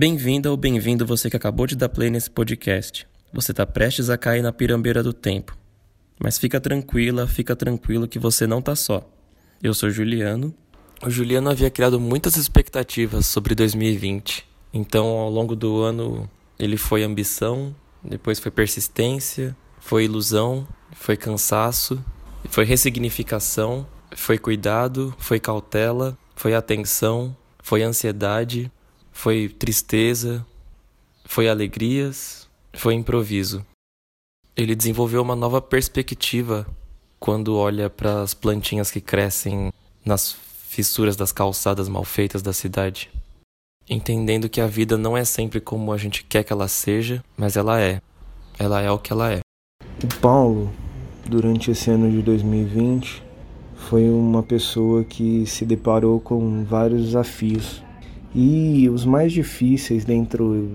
Bem-vinda ou bem-vindo você que acabou de dar play nesse podcast. Você está prestes a cair na pirambeira do tempo. Mas fica tranquila, fica tranquilo que você não tá só. Eu sou Juliano. O Juliano havia criado muitas expectativas sobre 2020. Então, ao longo do ano, ele foi ambição, depois foi persistência, foi ilusão, foi cansaço, foi ressignificação, foi cuidado, foi cautela, foi atenção, foi ansiedade, foi tristeza, foi alegrias, foi improviso. Ele desenvolveu uma nova perspectiva quando olha para as plantinhas que crescem nas fissuras das calçadas mal feitas da cidade, entendendo que a vida não é sempre como a gente quer que ela seja, mas ela é. Ela é o que ela é. O Paulo, durante esse ano de 2020, foi uma pessoa que se deparou com vários desafios e os mais difíceis dentro,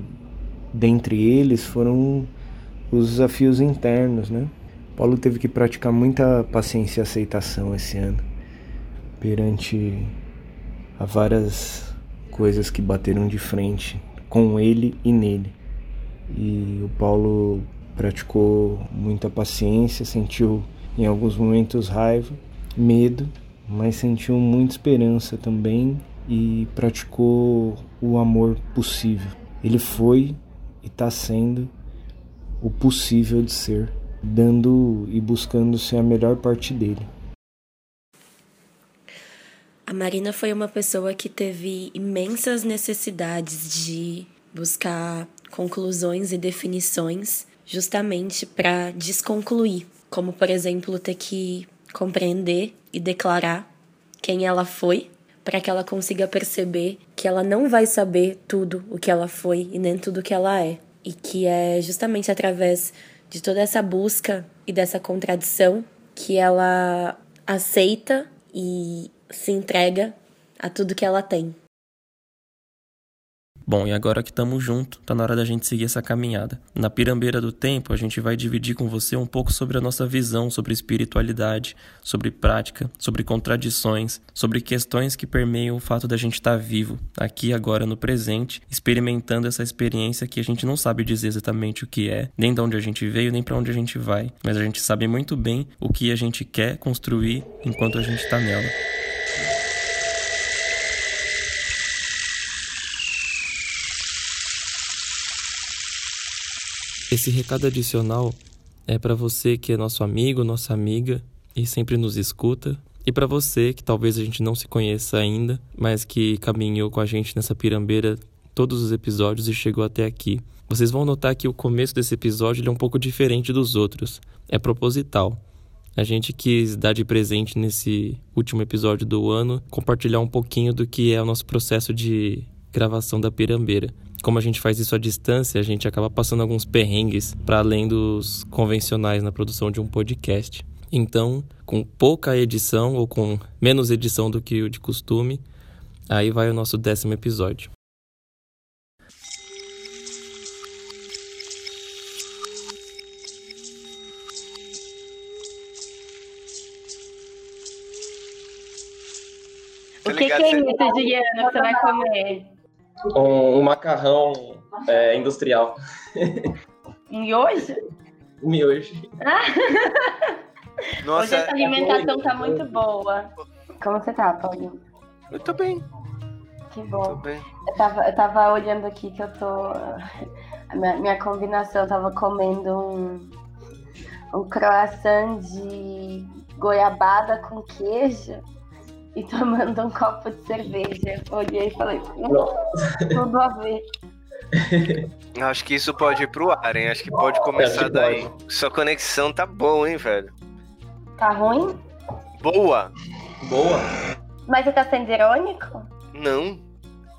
dentre eles foram os desafios internos, né? Paulo teve que praticar muita paciência e aceitação esse ano perante a várias coisas que bateram de frente com ele e nele. E o Paulo praticou muita paciência, sentiu em alguns momentos raiva, medo, mas sentiu muita esperança também e praticou o amor possível. Ele foi e está sendo o possível de ser, dando e buscando ser a melhor parte dele. A Marina foi uma pessoa que teve imensas necessidades de buscar conclusões e definições justamente para desconcluir, como por exemplo ter que compreender e declarar quem ela foi para que ela consiga perceber que ela não vai saber tudo o que ela foi e nem tudo o que ela é. E que é justamente através de toda essa busca e dessa contradição que ela aceita e se entrega a tudo que ela tem. Bom, e agora que estamos juntos, tá na hora da gente seguir essa caminhada. Na pirambeira do tempo, a gente vai dividir com você um pouco sobre a nossa visão sobre espiritualidade, sobre prática, sobre contradições, sobre questões que permeiam o fato da gente estar tá vivo, aqui agora no presente, experimentando essa experiência que a gente não sabe dizer exatamente o que é, nem de onde a gente veio, nem para onde a gente vai, mas a gente sabe muito bem o que a gente quer construir enquanto a gente está nela. Esse recado adicional é para você que é nosso amigo, nossa amiga e sempre nos escuta, e para você que talvez a gente não se conheça ainda, mas que caminhou com a gente nessa pirambeira todos os episódios e chegou até aqui. Vocês vão notar que o começo desse episódio é um pouco diferente dos outros. É proposital. A gente quis dar de presente nesse último episódio do ano compartilhar um pouquinho do que é o nosso processo de gravação da pirambeira como a gente faz isso à distância, a gente acaba passando alguns perrengues para além dos convencionais na produção de um podcast. Então, com pouca edição ou com menos edição do que o de costume, aí vai o nosso décimo episódio. O que, que é isso, Juliana, que você vai comer? Um, um macarrão é, industrial. Um miojo? Um miojo. Nossa, Hoje essa alimentação tá muito boa. Como você tá, Paulinho? Eu tô bem. Que bom. Tô bem. Eu tava, eu tava olhando aqui que eu tô. A minha, minha combinação, eu tava comendo um, um croissant de goiabada com queijo e tomando um copo de cerveja. Olhei e falei, tudo a ver. Acho que isso pode ir pro ar, hein? Acho que pode começar daí. Pode. Sua conexão tá boa, hein, velho? Tá ruim? Boa! Boa! Mas você tá sendo irônico? Não.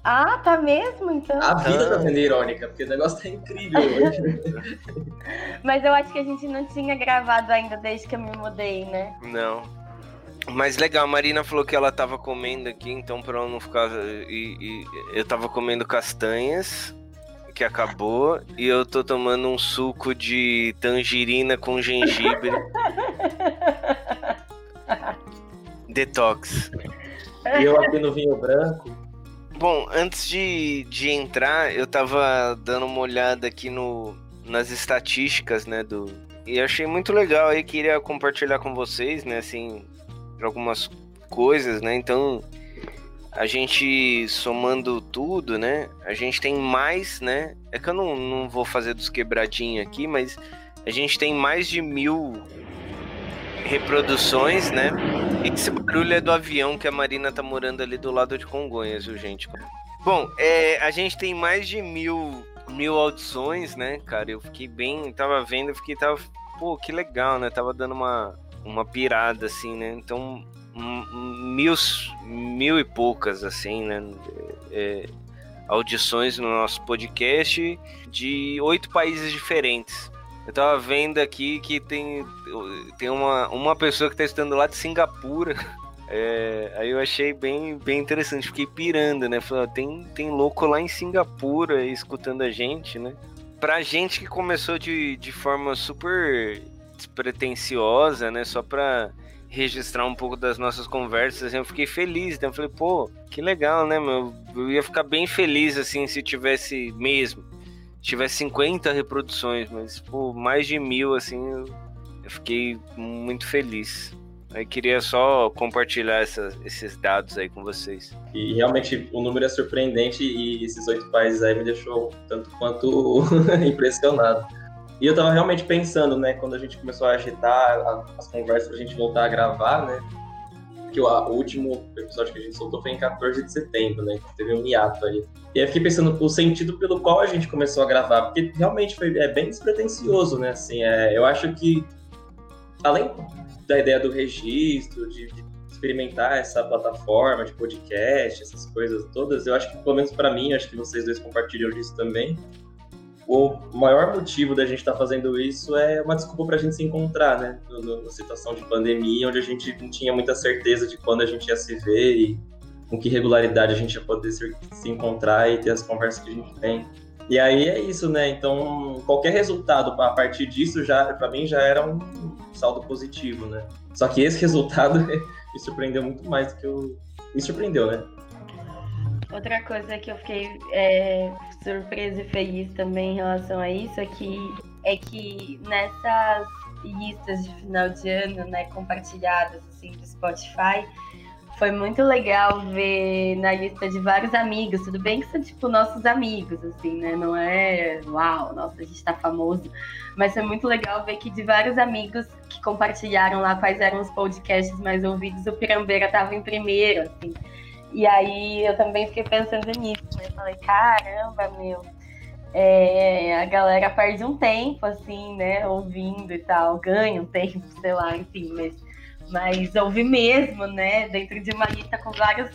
Ah, tá mesmo, então? A vida tá sendo irônica, porque o negócio tá incrível hoje. Mas eu acho que a gente não tinha gravado ainda desde que eu me mudei, né? Não. Mas legal, a Marina falou que ela tava comendo aqui, então pra ela não ficar. E, e, eu tava comendo castanhas, que acabou, e eu tô tomando um suco de tangerina com gengibre. Detox. E eu aqui no vinho branco. Bom, antes de, de entrar, eu tava dando uma olhada aqui no, nas estatísticas, né, do... E achei muito legal aí, queria compartilhar com vocês, né, assim, algumas coisas, né, então... A gente somando tudo, né? A gente tem mais, né? É que eu não, não vou fazer dos quebradinhos aqui, mas a gente tem mais de mil reproduções, né? E esse barulho é do avião que a Marina tá morando ali do lado de Congonhas, viu, gente? Bom, é, a gente tem mais de mil, mil audições, né, cara? Eu fiquei bem, tava vendo, fiquei, tava, pô, que legal, né? Tava dando uma, uma pirada, assim, né? Então, mil, mil e poucas, assim, né? É, audições no nosso podcast de oito países diferentes. Eu tava vendo aqui que tem, tem uma, uma pessoa que tá estudando lá de Singapura. É, aí eu achei bem, bem interessante, fiquei pirando, né? Falei, tem, tem louco lá em Singapura escutando a gente, né? Pra gente que começou de, de forma super despretensiosa, né? Só pra registrar um pouco das nossas conversas, eu fiquei feliz, né? Eu falei, pô, que legal, né, meu? Eu ia ficar bem feliz, assim, se tivesse mesmo tivesse 50 reproduções, mas por mais de mil, assim, eu, eu fiquei muito feliz. Eu queria só compartilhar essas, esses dados aí com vocês. E realmente o número é surpreendente e esses oito países aí me deixou tanto quanto impressionado. E eu tava realmente pensando, né, quando a gente começou a agitar as conversas pra gente voltar a gravar, né, que o, o, último episódio que a gente soltou foi em 14 de setembro, né? Teve um hiato aí. E aí eu fiquei pensando o sentido pelo qual a gente começou a gravar, porque realmente foi é bem despretensioso, né? Assim, é, eu acho que além da ideia do registro, de, de experimentar essa plataforma de podcast, essas coisas todas, eu acho que pelo menos para mim, acho que vocês dois compartilham disso também o maior motivo da gente estar tá fazendo isso é uma desculpa para a gente se encontrar, né? Na situação de pandemia, onde a gente não tinha muita certeza de quando a gente ia se ver e com que regularidade a gente ia poder se, se encontrar e ter as conversas que a gente tem. E aí é isso, né? Então, qualquer resultado a partir disso, já para mim, já era um saldo positivo, né? Só que esse resultado me surpreendeu muito mais do que eu... Me surpreendeu, né? Outra coisa que eu fiquei é, surpresa e feliz também em relação a isso é que, é que nessas listas de final de ano, né, compartilhadas assim do Spotify, foi muito legal ver na lista de vários amigos. Tudo bem que são tipo nossos amigos, assim, né? Não é uau, nossa, a gente tá famoso. Mas foi muito legal ver que de vários amigos que compartilharam lá quais eram os podcasts mais ouvidos, o Pirambeira tava em primeiro, assim. E aí eu também fiquei pensando nisso, né? Falei, caramba, meu, é, a galera perde um tempo, assim, né? Ouvindo e tal, ganha um tempo, sei lá, enfim, mas, mas ouve mesmo, né? Dentro de uma lista com vários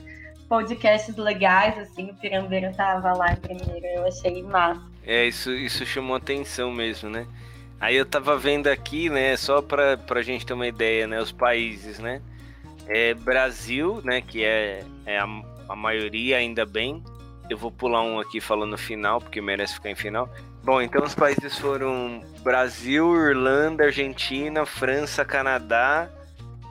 podcasts legais, assim, o Pirambeira tava lá em primeiro, eu achei massa. É, isso, isso chamou atenção mesmo, né? Aí eu tava vendo aqui, né, só pra, pra gente ter uma ideia, né, os países, né? É Brasil, né? Que é, é a, a maioria, ainda bem. Eu vou pular um aqui falando final, porque merece ficar em final. Bom, então os países foram Brasil, Irlanda, Argentina, França, Canadá,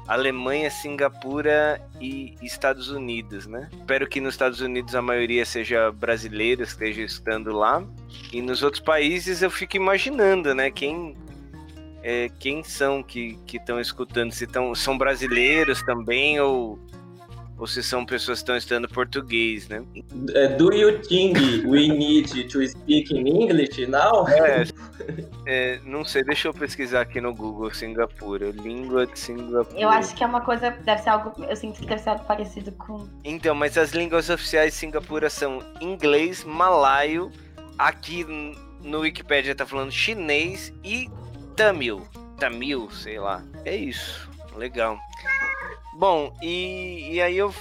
Alemanha, Singapura e Estados Unidos, né? Espero que nos Estados Unidos a maioria seja brasileira, esteja estando lá. E nos outros países eu fico imaginando, né? Quem é, quem são que estão escutando, se tão, são brasileiros também ou, ou se são pessoas que estão estudando português, né? É, do you think we need to speak in English now? É, é, não sei, deixa eu pesquisar aqui no Google Singapura, língua de Singapura. Eu acho que é uma coisa, deve ser algo, eu sinto que deve ser algo parecido com... Então, mas as línguas oficiais de Singapura são inglês, malaio, aqui no Wikipedia tá falando chinês e Tamil. Tamil, sei lá. É isso. Legal. Bom, e, e aí eu.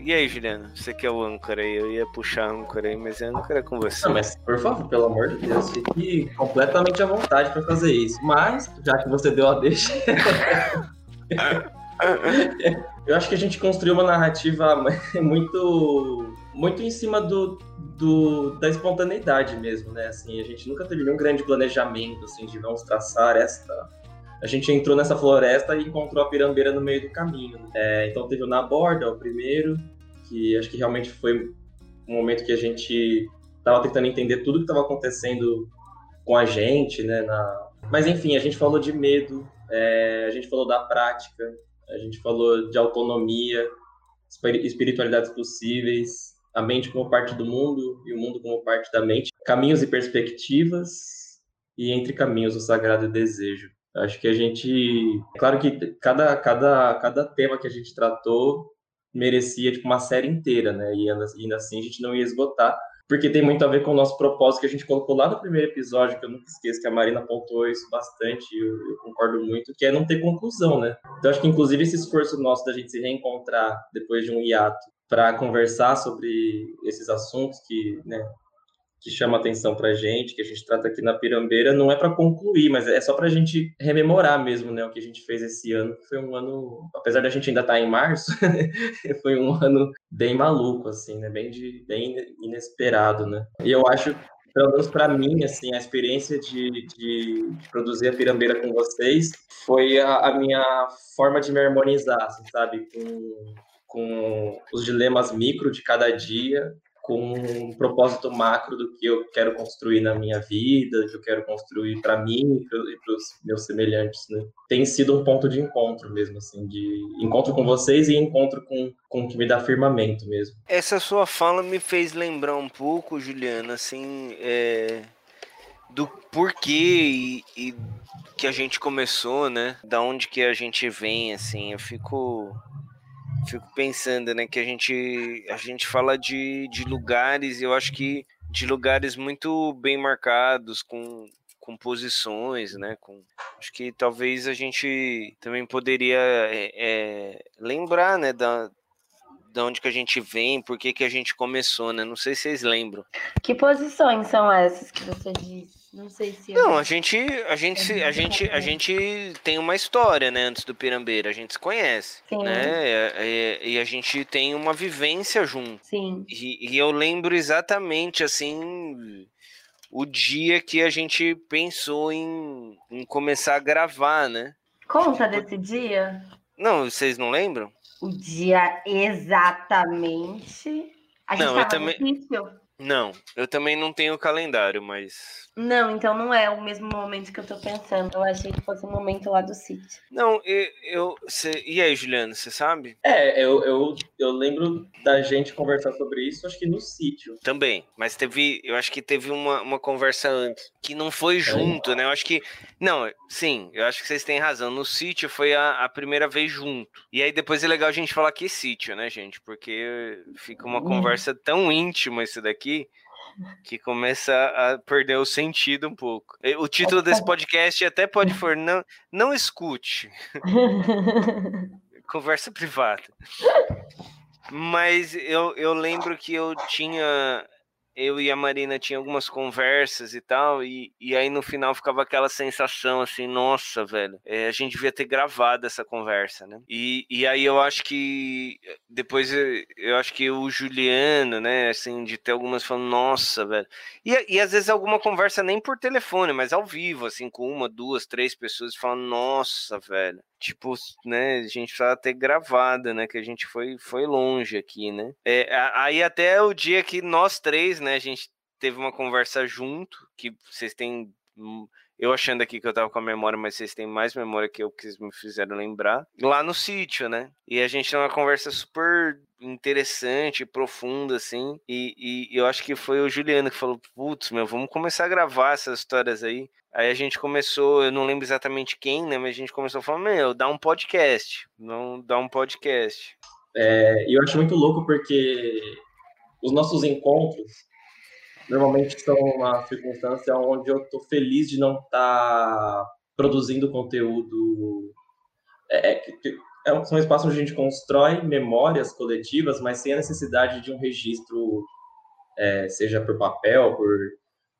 E aí, Juliano? Você que é o âncora aí? Eu ia puxar a âncora aí, mas a âncora é com você. Não, mas por favor, pelo amor de Deus, fique completamente à vontade para fazer isso. Mas, já que você deu a deixa. eu acho que a gente construiu uma narrativa muito muito em cima do, do, da espontaneidade mesmo, né? Assim, a gente nunca teve nenhum grande planejamento, assim, de vamos traçar esta... A gente entrou nessa floresta e encontrou a pirambeira no meio do caminho. É, então teve o Na Borda, o primeiro, que acho que realmente foi um momento que a gente estava tentando entender tudo que estava acontecendo com a gente, né? Na... Mas enfim, a gente falou de medo, é, a gente falou da prática, a gente falou de autonomia, espiritualidades possíveis, a mente como parte do mundo e o mundo como parte da mente, caminhos e perspectivas, e entre caminhos o sagrado desejo. Acho que a gente, claro que cada cada cada tema que a gente tratou merecia tipo uma série inteira, né? E ainda assim a gente não ia esgotar, porque tem muito a ver com o nosso propósito que a gente colocou lá no primeiro episódio, que eu nunca esqueço, que a Marina apontou isso bastante, e eu, eu, concordo muito, que é não ter conclusão, né? Então, acho que, inclusive, esse esforço nosso da gente se reencontrar depois de um hiato para conversar sobre esses assuntos que, né, que chama atenção para a gente, que a gente trata aqui na Pirambeira, não é para concluir, mas é só para a gente rememorar mesmo, né, o que a gente fez esse ano, foi um ano, apesar da gente ainda estar tá em março, foi um ano bem maluco, assim, né, bem, de, bem inesperado, né. E eu acho, pelo menos para mim, assim, a experiência de, de, de, produzir a Pirambeira com vocês foi a, a minha forma de me harmonizar, assim, sabe, com, com os dilemas micro de cada dia com um propósito macro do que eu quero construir na minha vida, que eu quero construir para mim e para os meus semelhantes, né? Tem sido um ponto de encontro mesmo, assim, de encontro com vocês e encontro com, com o que me dá firmamento mesmo. Essa sua fala me fez lembrar um pouco, Juliana, assim, é, do porquê e, e que a gente começou, né? Da onde que a gente vem, assim, eu fico fico pensando, né, que a gente a gente fala de, de lugares, eu acho que de lugares muito bem marcados com com posições, né? Com, acho que talvez a gente também poderia é, é, lembrar, né, da, da onde que a gente vem, por que que a gente começou, né? Não sei se vocês lembram. Que posições são essas que você disse? Não sei se. Não, a gente, a gente, a gente, a gente tem uma história, né, antes do Pirambeira, a gente se conhece, Sim. né? E, e, a gente tem uma vivência junto. Sim. E, e eu lembro exatamente assim o dia que a gente pensou em, em começar a gravar, né? Conta desse dia. Não, vocês não lembram? O dia exatamente. A gente não, eu também. Não, eu também não tenho calendário, mas. Não, então não é o mesmo momento que eu tô pensando. Eu achei que fosse o momento lá do sítio. Não, eu. eu cê, e aí, Juliano, você sabe? É, eu, eu, eu lembro da gente conversar sobre isso, acho que no sítio. Também, mas teve. Eu acho que teve uma, uma conversa antes, que não foi junto, é. né? Eu acho que. Não, sim, eu acho que vocês têm razão. No sítio foi a, a primeira vez junto. E aí depois é legal a gente falar que sítio, né, gente? Porque fica uma hum. conversa tão íntima isso daqui aqui que começa a perder o sentido um pouco. O título desse podcast até pode for não, não escute. Conversa privada. Mas eu, eu lembro que eu tinha eu e a Marina tinha algumas conversas e tal, e, e aí no final ficava aquela sensação assim, nossa, velho, é, a gente devia ter gravado essa conversa, né? E, e aí eu acho que depois eu, eu acho que o Juliano, né, assim, de ter algumas falando, nossa, velho. E, e às vezes alguma conversa nem por telefone, mas ao vivo, assim, com uma, duas, três pessoas falando, nossa, velho tipo, né, a gente precisava ter gravado, né, que a gente foi, foi longe aqui, né. É, aí até o dia que nós três, né, a gente teve uma conversa junto, que vocês têm eu achando aqui que eu tava com a memória, mas vocês têm mais memória que eu que me fizeram lembrar. Lá no sítio, né? E a gente tem uma conversa super interessante, profunda, assim. E, e eu acho que foi o Juliano que falou: Putz, meu, vamos começar a gravar essas histórias aí. Aí a gente começou, eu não lembro exatamente quem, né? Mas a gente começou a falar: Meu, dá um podcast. Não dá um podcast. É, e eu acho muito louco porque os nossos encontros normalmente são uma circunstância onde eu estou feliz de não estar tá produzindo conteúdo. É, é, é, são espaços onde a gente constrói memórias coletivas, mas sem a necessidade de um registro, é, seja por papel, por.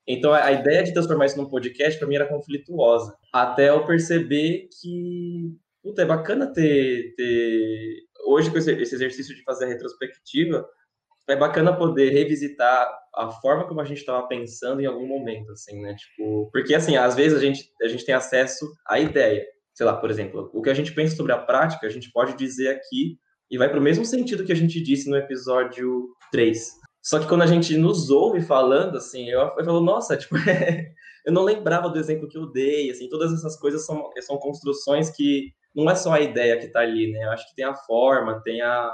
Então a ideia de transformar isso num podcast para mim era conflituosa, até eu perceber que puta, é bacana ter, ter... hoje com esse exercício de fazer a retrospectiva é bacana poder revisitar a forma como a gente estava pensando em algum momento, assim, né? Tipo, porque assim, às vezes a gente, a gente tem acesso à ideia. Sei lá, por exemplo, o que a gente pensa sobre a prática, a gente pode dizer aqui e vai para o mesmo sentido que a gente disse no episódio 3. Só que quando a gente nos ouve falando, assim, eu, eu falo, nossa, tipo, eu não lembrava do exemplo que eu dei, assim, todas essas coisas são, são construções que não é só a ideia que está ali, né? Eu acho que tem a forma, tem a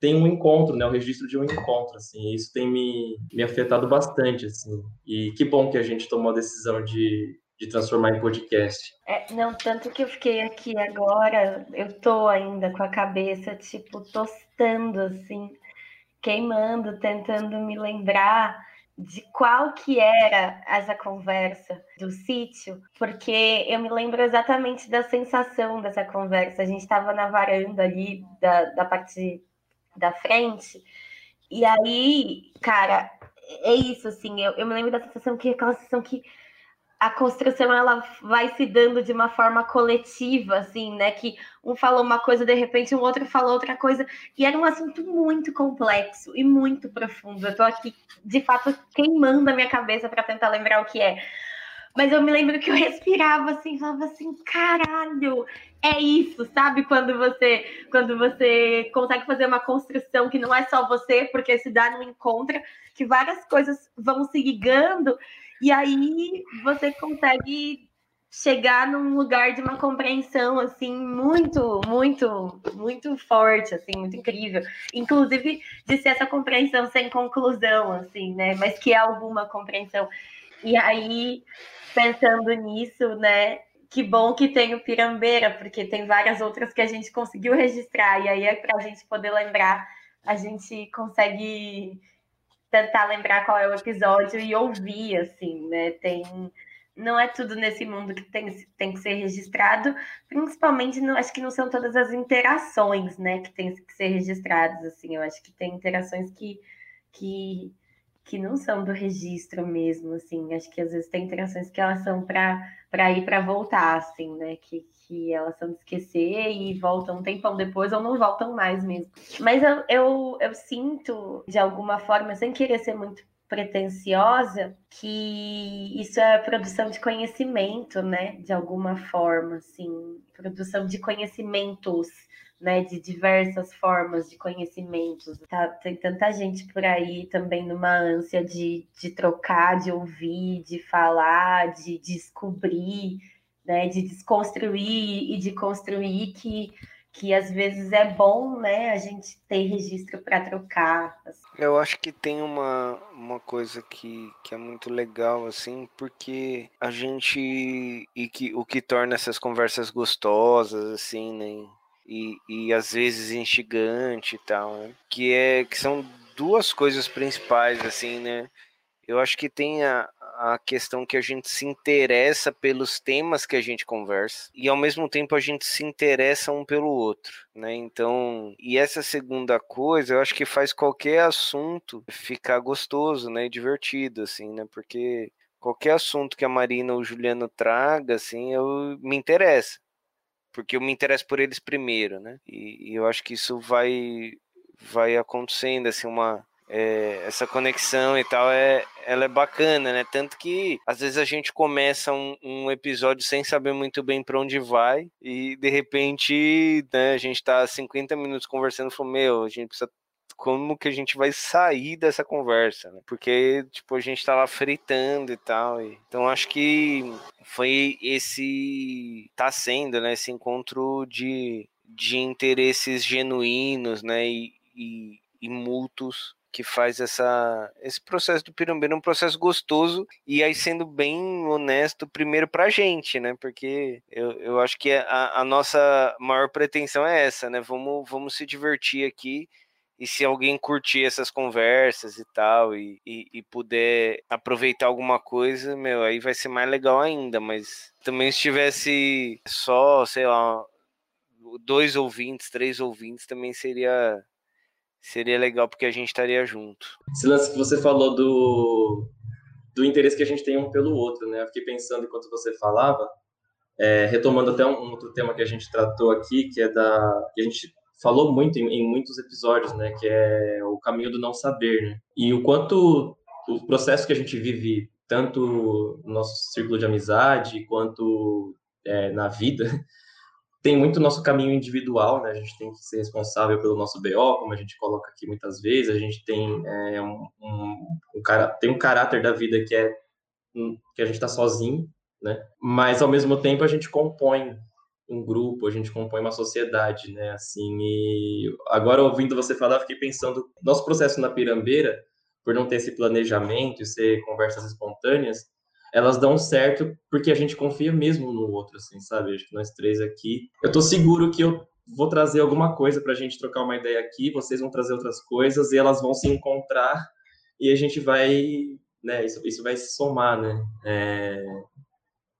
tem um encontro, né? O registro de um encontro, assim. Isso tem me, me afetado bastante, assim. E que bom que a gente tomou a decisão de, de transformar em podcast. É, não, tanto que eu fiquei aqui agora, eu tô ainda com a cabeça, tipo, tostando, assim, queimando, tentando me lembrar de qual que era essa conversa do sítio, porque eu me lembro exatamente da sensação dessa conversa. A gente estava na varanda ali da, da parte da frente, e aí, cara, é isso, assim, eu, eu me lembro da sensação que aquela sensação que a construção ela vai se dando de uma forma coletiva, assim, né? Que um falou uma coisa, de repente um outro falou outra coisa, e era um assunto muito complexo e muito profundo. Eu tô aqui, de fato, queimando a minha cabeça para tentar lembrar o que é. Mas eu me lembro que eu respirava assim, falava assim, caralho, é isso, sabe? Quando você, quando você consegue fazer uma construção que não é só você, porque se dá no encontro, que várias coisas vão se ligando e aí você consegue chegar num lugar de uma compreensão assim muito, muito, muito forte, assim, muito incrível. Inclusive de ser essa compreensão sem conclusão, assim, né? Mas que é alguma compreensão. E aí, pensando nisso, né? Que bom que tem o Pirambeira, porque tem várias outras que a gente conseguiu registrar, e aí é para a gente poder lembrar, a gente consegue tentar lembrar qual é o episódio e ouvir, assim, né? Tem. Não é tudo nesse mundo que tem, tem que ser registrado, principalmente, não, acho que não são todas as interações, né, que tem que ser registradas, assim, eu acho que tem interações que, que, que não são do registro mesmo, assim, acho que às vezes tem interações que elas são para ir para voltar, assim, né, que, que elas são de esquecer e voltam um tempão depois ou não voltam mais mesmo. Mas eu, eu, eu sinto, de alguma forma, sem querer ser muito pretensiosa, que isso é produção de conhecimento, né? De alguma forma, assim, produção de conhecimentos, né? De diversas formas de conhecimentos. Tá, tem tanta gente por aí também numa ânsia de, de trocar, de ouvir, de falar, de descobrir né, de desconstruir e de construir que que às vezes é bom, né, a gente ter registro para trocar. Assim. Eu acho que tem uma, uma coisa que, que é muito legal, assim, porque a gente. E que o que torna essas conversas gostosas, assim, né? E, e às vezes instigante e tal, né? Que, é, que são duas coisas principais, assim, né? Eu acho que tem a, a questão que a gente se interessa pelos temas que a gente conversa e ao mesmo tempo a gente se interessa um pelo outro, né? Então, e essa segunda coisa, eu acho que faz qualquer assunto ficar gostoso, né, e divertido assim, né? Porque qualquer assunto que a Marina ou o Juliano traga, assim, eu me interessa. Porque eu me interesso por eles primeiro, né? E, e eu acho que isso vai vai acontecendo assim uma é, essa conexão e tal é ela é bacana, né? Tanto que às vezes a gente começa um, um episódio sem saber muito bem para onde vai e de repente né, a gente tá 50 minutos conversando e falou, meu, a gente precisa como que a gente vai sair dessa conversa, né? Porque, tipo, a gente tava fritando e tal. E... Então, acho que foi esse... Tá sendo, né? Esse encontro de, de interesses genuínos, né? E, e, e mútuos que faz essa, esse processo do pirambeiro um processo gostoso e aí sendo bem honesto primeiro pra gente, né? Porque eu, eu acho que a, a nossa maior pretensão é essa, né? Vamos, vamos se divertir aqui e se alguém curtir essas conversas e tal e, e, e, puder aproveitar alguma coisa, meu, aí vai ser mais legal ainda, mas também se tivesse só, sei lá, dois ouvintes, três ouvintes, também seria seria legal porque a gente estaria junto. Esse lance que você falou do, do interesse que a gente tem um pelo outro, né? Eu fiquei pensando enquanto você falava, é, retomando até um, um, outro tema que a gente tratou aqui, que é da. que a gente falou muito em, em, muitos episódios, né? Que é o caminho do não saber, né? E o quanto o processo que a gente vive, tanto no nosso círculo de amizade quanto é, na vida, tem muito nosso caminho individual, né? A gente tem que ser responsável pelo nosso BO, como a gente coloca aqui muitas vezes. A gente tem é, um, um, um tem um caráter da vida que é que a gente está sozinho, né? Mas ao mesmo tempo a gente compõe um grupo, a gente compõe uma sociedade, né? Assim, e agora ouvindo você falar, fiquei pensando, nosso processo na Pirambeira, por não ter esse planejamento e ser conversas espontâneas, elas dão certo porque a gente confia mesmo no outro, assim, sabe? Acho que nós três aqui. Eu tô seguro que eu vou trazer alguma coisa pra gente trocar uma ideia aqui, vocês vão trazer outras coisas e elas vão se encontrar e a gente vai, né? Isso, isso vai se somar, né? É,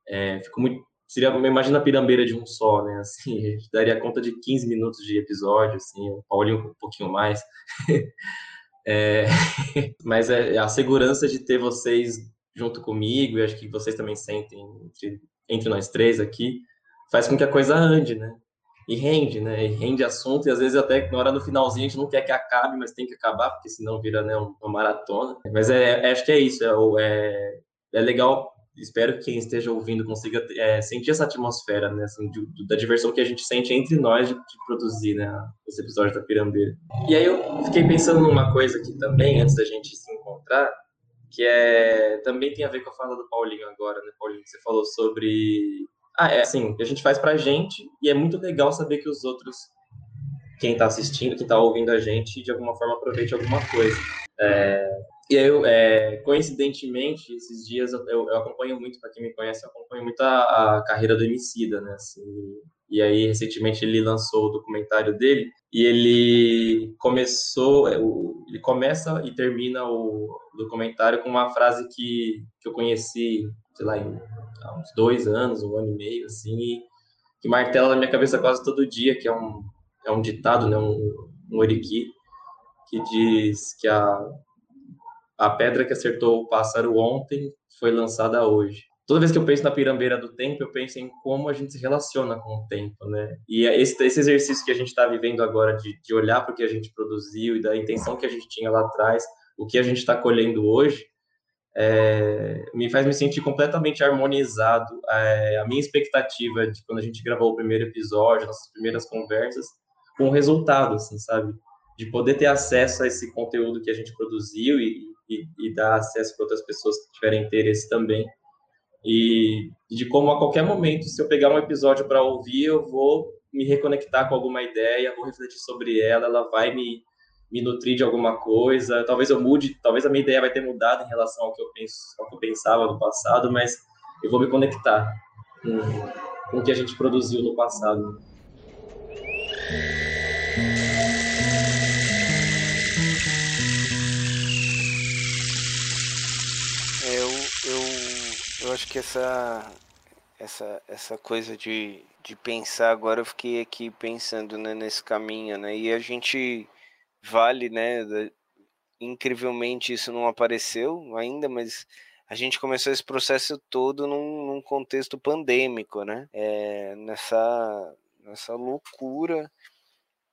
é, fico muito. Seria, imagina a pirambeira de um só, né? Assim, daria conta de 15 minutos de episódio, assim, o Paulinho um pouquinho mais. é, mas é a segurança de ter vocês junto comigo, e acho que vocês também sentem entre, entre nós três aqui, faz com que a coisa ande, né? E rende, né? E rende assunto, e às vezes até na hora no finalzinho a gente não quer que acabe, mas tem que acabar, porque senão vira né, uma maratona. Mas é, é, acho que é isso, é, é, é legal espero que quem esteja ouvindo consiga é, sentir essa atmosfera, né, assim, de, da diversão que a gente sente entre nós de, de, produzir, né, os episódios da Pirambeira. E aí eu fiquei pensando numa coisa aqui também, antes da gente se encontrar, que é também tem a ver com a fala do Paulinho agora, né, Paulinho, você falou sobre ah, é assim, a gente faz pra gente e é muito legal saber que os outros quem está assistindo, quem está ouvindo a gente, de alguma forma aproveite alguma coisa. É, e eu, é, coincidentemente, esses dias eu, eu, acompanho muito, para quem me conhece, eu acompanho muito a, a carreira do Emicida, né? Assim, e aí, recentemente, ele lançou o documentário dele e ele começou, é, ele começa e termina o documentário com uma frase que, que eu conheci, sei lá, em, há uns dois anos, um ano e meio, assim, que martela na minha cabeça quase todo dia, que é um, é um ditado, né, um, um oriki, que diz que a, a pedra que acertou o pássaro ontem foi lançada hoje toda vez que eu penso na pirambeira do tempo, eu penso em como a gente se relaciona com o tempo, né? E é esse, esse exercício que a gente está vivendo agora de, de olhar para o que a gente produziu e da intenção que a gente tinha lá atrás, o que a gente está colhendo hoje, é, me faz me sentir completamente harmonizado. É, a minha expectativa de quando a gente gravou o primeiro episódio, nossas primeiras conversas, com o resultado, assim, sabe? De poder ter acesso a esse conteúdo que a gente produziu e, e, e dar acesso para outras pessoas que tiverem interesse também e, de como a qualquer momento, se eu pegar um episódio para ouvir, eu vou me reconectar com alguma ideia, vou refletir sobre ela, ela vai me, me nutrir de alguma coisa. Talvez eu mude, talvez a minha ideia vai ter mudado em relação ao que eu, penso, ao que eu pensava no passado, mas eu vou me conectar com, com o que a gente produziu no passado. Acho que essa essa essa coisa de, de pensar agora eu fiquei aqui pensando né, nesse caminho, né? E a gente vale, né? Incrivelmente isso não apareceu ainda, mas a gente começou esse processo todo num, num contexto pandêmico, né? É, nessa nessa loucura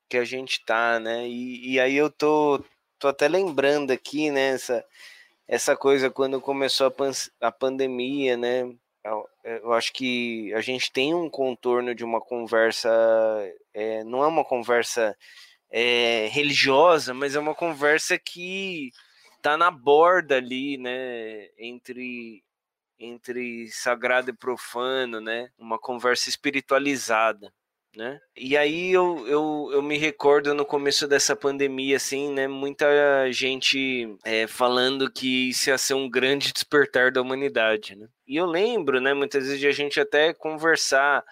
que a gente tá, né? E, e aí eu tô tô até lembrando aqui, né? Essa coisa quando começou a, pan a pandemia, né? Eu acho que a gente tem um contorno de uma conversa, é, não é uma conversa é, religiosa, mas é uma conversa que tá na borda ali, né? Entre entre sagrado e profano, né? Uma conversa espiritualizada né? E aí eu, eu, eu me recordo no começo dessa pandemia, assim, né? Muita gente é, falando que isso ia ser um grande despertar da humanidade, né? E eu lembro, né? Muitas vezes de a gente até conversar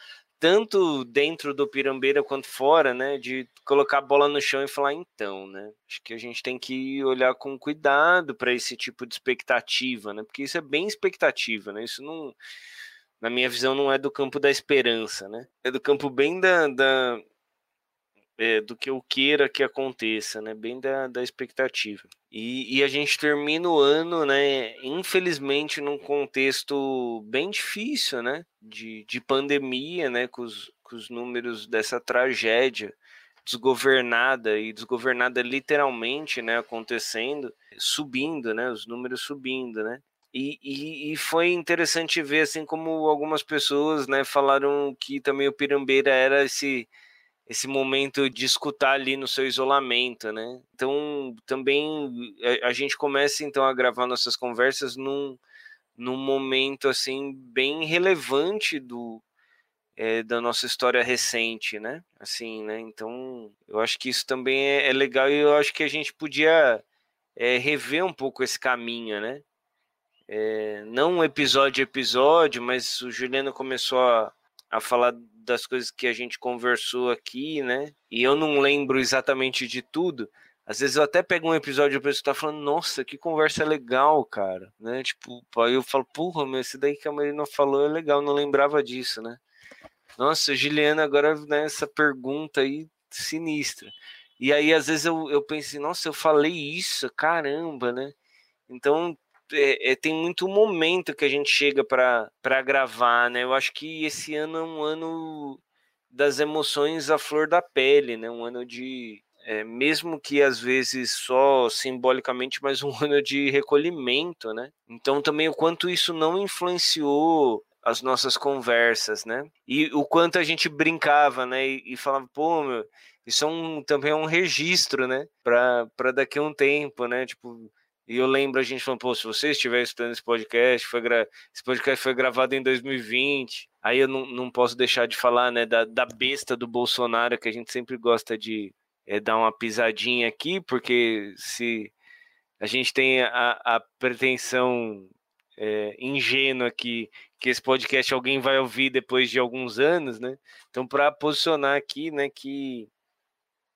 tanto dentro do Pirambeira quanto fora, né, de colocar a bola no chão e falar então, né? Acho que a gente tem que olhar com cuidado para esse tipo de expectativa, né? Porque isso é bem expectativa, né? Isso não na minha visão, não é do campo da esperança, né? É do campo bem da, da é, do que eu queira que aconteça, né? Bem da, da expectativa. E, e, a gente termina o ano, né? Infelizmente, num contexto bem difícil, né? De, de pandemia, né? Com os, com os números dessa tragédia desgovernada e desgovernada literalmente, né? Acontecendo, subindo, né? Os números subindo, né? E, e, e, foi interessante ver assim como algumas pessoas né, falaram que também o Pirambeira era esse esse momento de escutar ali no seu isolamento, né? Então também a, a gente começa então a gravar nossas conversas num, num momento assim bem relevante do é, da nossa história recente, né? Assim, né? Então eu acho que isso também é, é legal e eu acho que a gente podia é, rever um pouco esse caminho, né? É, não episódio a episódio, mas o Juliano começou a, a falar das coisas que a gente conversou aqui, né? E eu não lembro exatamente de tudo. Às vezes eu até pego um episódio e a pessoa tá falando, nossa, que conversa legal, cara, né? Tipo, aí eu falo, porra, meu, esse daí que a Marina falou é legal, não lembrava disso, né? Nossa, Juliana, agora né, essa pergunta aí sinistra. E aí, às vezes, eu, eu penso, nossa, eu falei isso, caramba, né? Então, é, é, tem muito momento que a gente chega para gravar, né? Eu acho que esse ano é um ano das emoções à flor da pele, né? Um ano de, é, mesmo que às vezes só simbolicamente, mas um ano de recolhimento, né? Então também o quanto isso não influenciou as nossas conversas, né? E o quanto a gente brincava, né? E, e falava, pô, meu, isso é um, também é um registro, né? Para daqui a um tempo, né? Tipo, e eu lembro a gente falando, pô, se você estiver estudando esse podcast, foi gra... esse podcast foi gravado em 2020. Aí eu não, não posso deixar de falar, né, da, da besta do Bolsonaro, que a gente sempre gosta de é, dar uma pisadinha aqui, porque se a gente tem a, a pretensão é, ingênua que, que esse podcast alguém vai ouvir depois de alguns anos, né? Então, para posicionar aqui, né, que,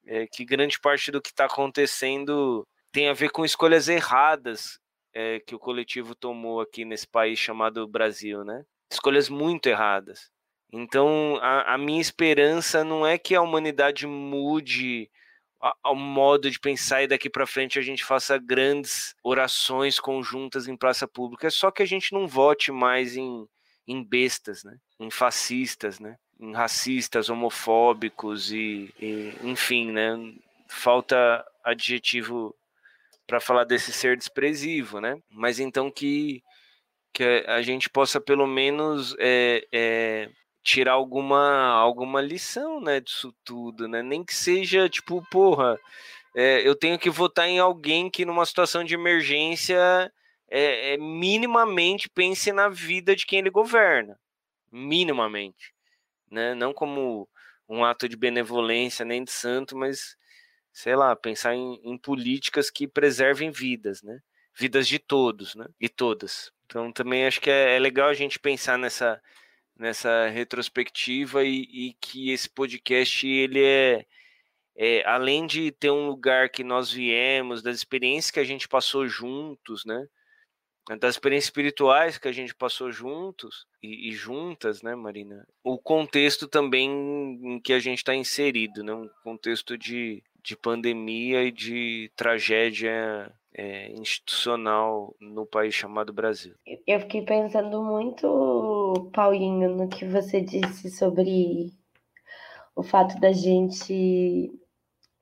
é, que grande parte do que está acontecendo tem a ver com escolhas erradas é, que o coletivo tomou aqui nesse país chamado Brasil, né? Escolhas muito erradas. Então, a, a minha esperança não é que a humanidade mude ao modo de pensar e daqui para frente a gente faça grandes orações conjuntas em praça pública. É só que a gente não vote mais em, em bestas, né? Em fascistas, né? Em racistas, homofóbicos e, e enfim, né? Falta adjetivo para falar desse ser desprezível, né? Mas então que, que a gente possa pelo menos é, é, tirar alguma, alguma lição, né, disso tudo, né? Nem que seja tipo, porra, é, eu tenho que votar em alguém que numa situação de emergência é, é, minimamente pense na vida de quem ele governa, minimamente, né? Não como um ato de benevolência nem de santo, mas sei lá, pensar em, em políticas que preservem vidas, né? Vidas de todos, né? E todas. Então também acho que é, é legal a gente pensar nessa, nessa retrospectiva e, e que esse podcast ele é, é, além de ter um lugar que nós viemos, das experiências que a gente passou juntos, né? Das experiências espirituais que a gente passou juntos e, e juntas, né, Marina? O contexto também em que a gente está inserido, né? Um contexto de, de pandemia e de tragédia é, institucional no país chamado Brasil. Eu fiquei pensando muito, Paulinho, no que você disse sobre o fato da gente.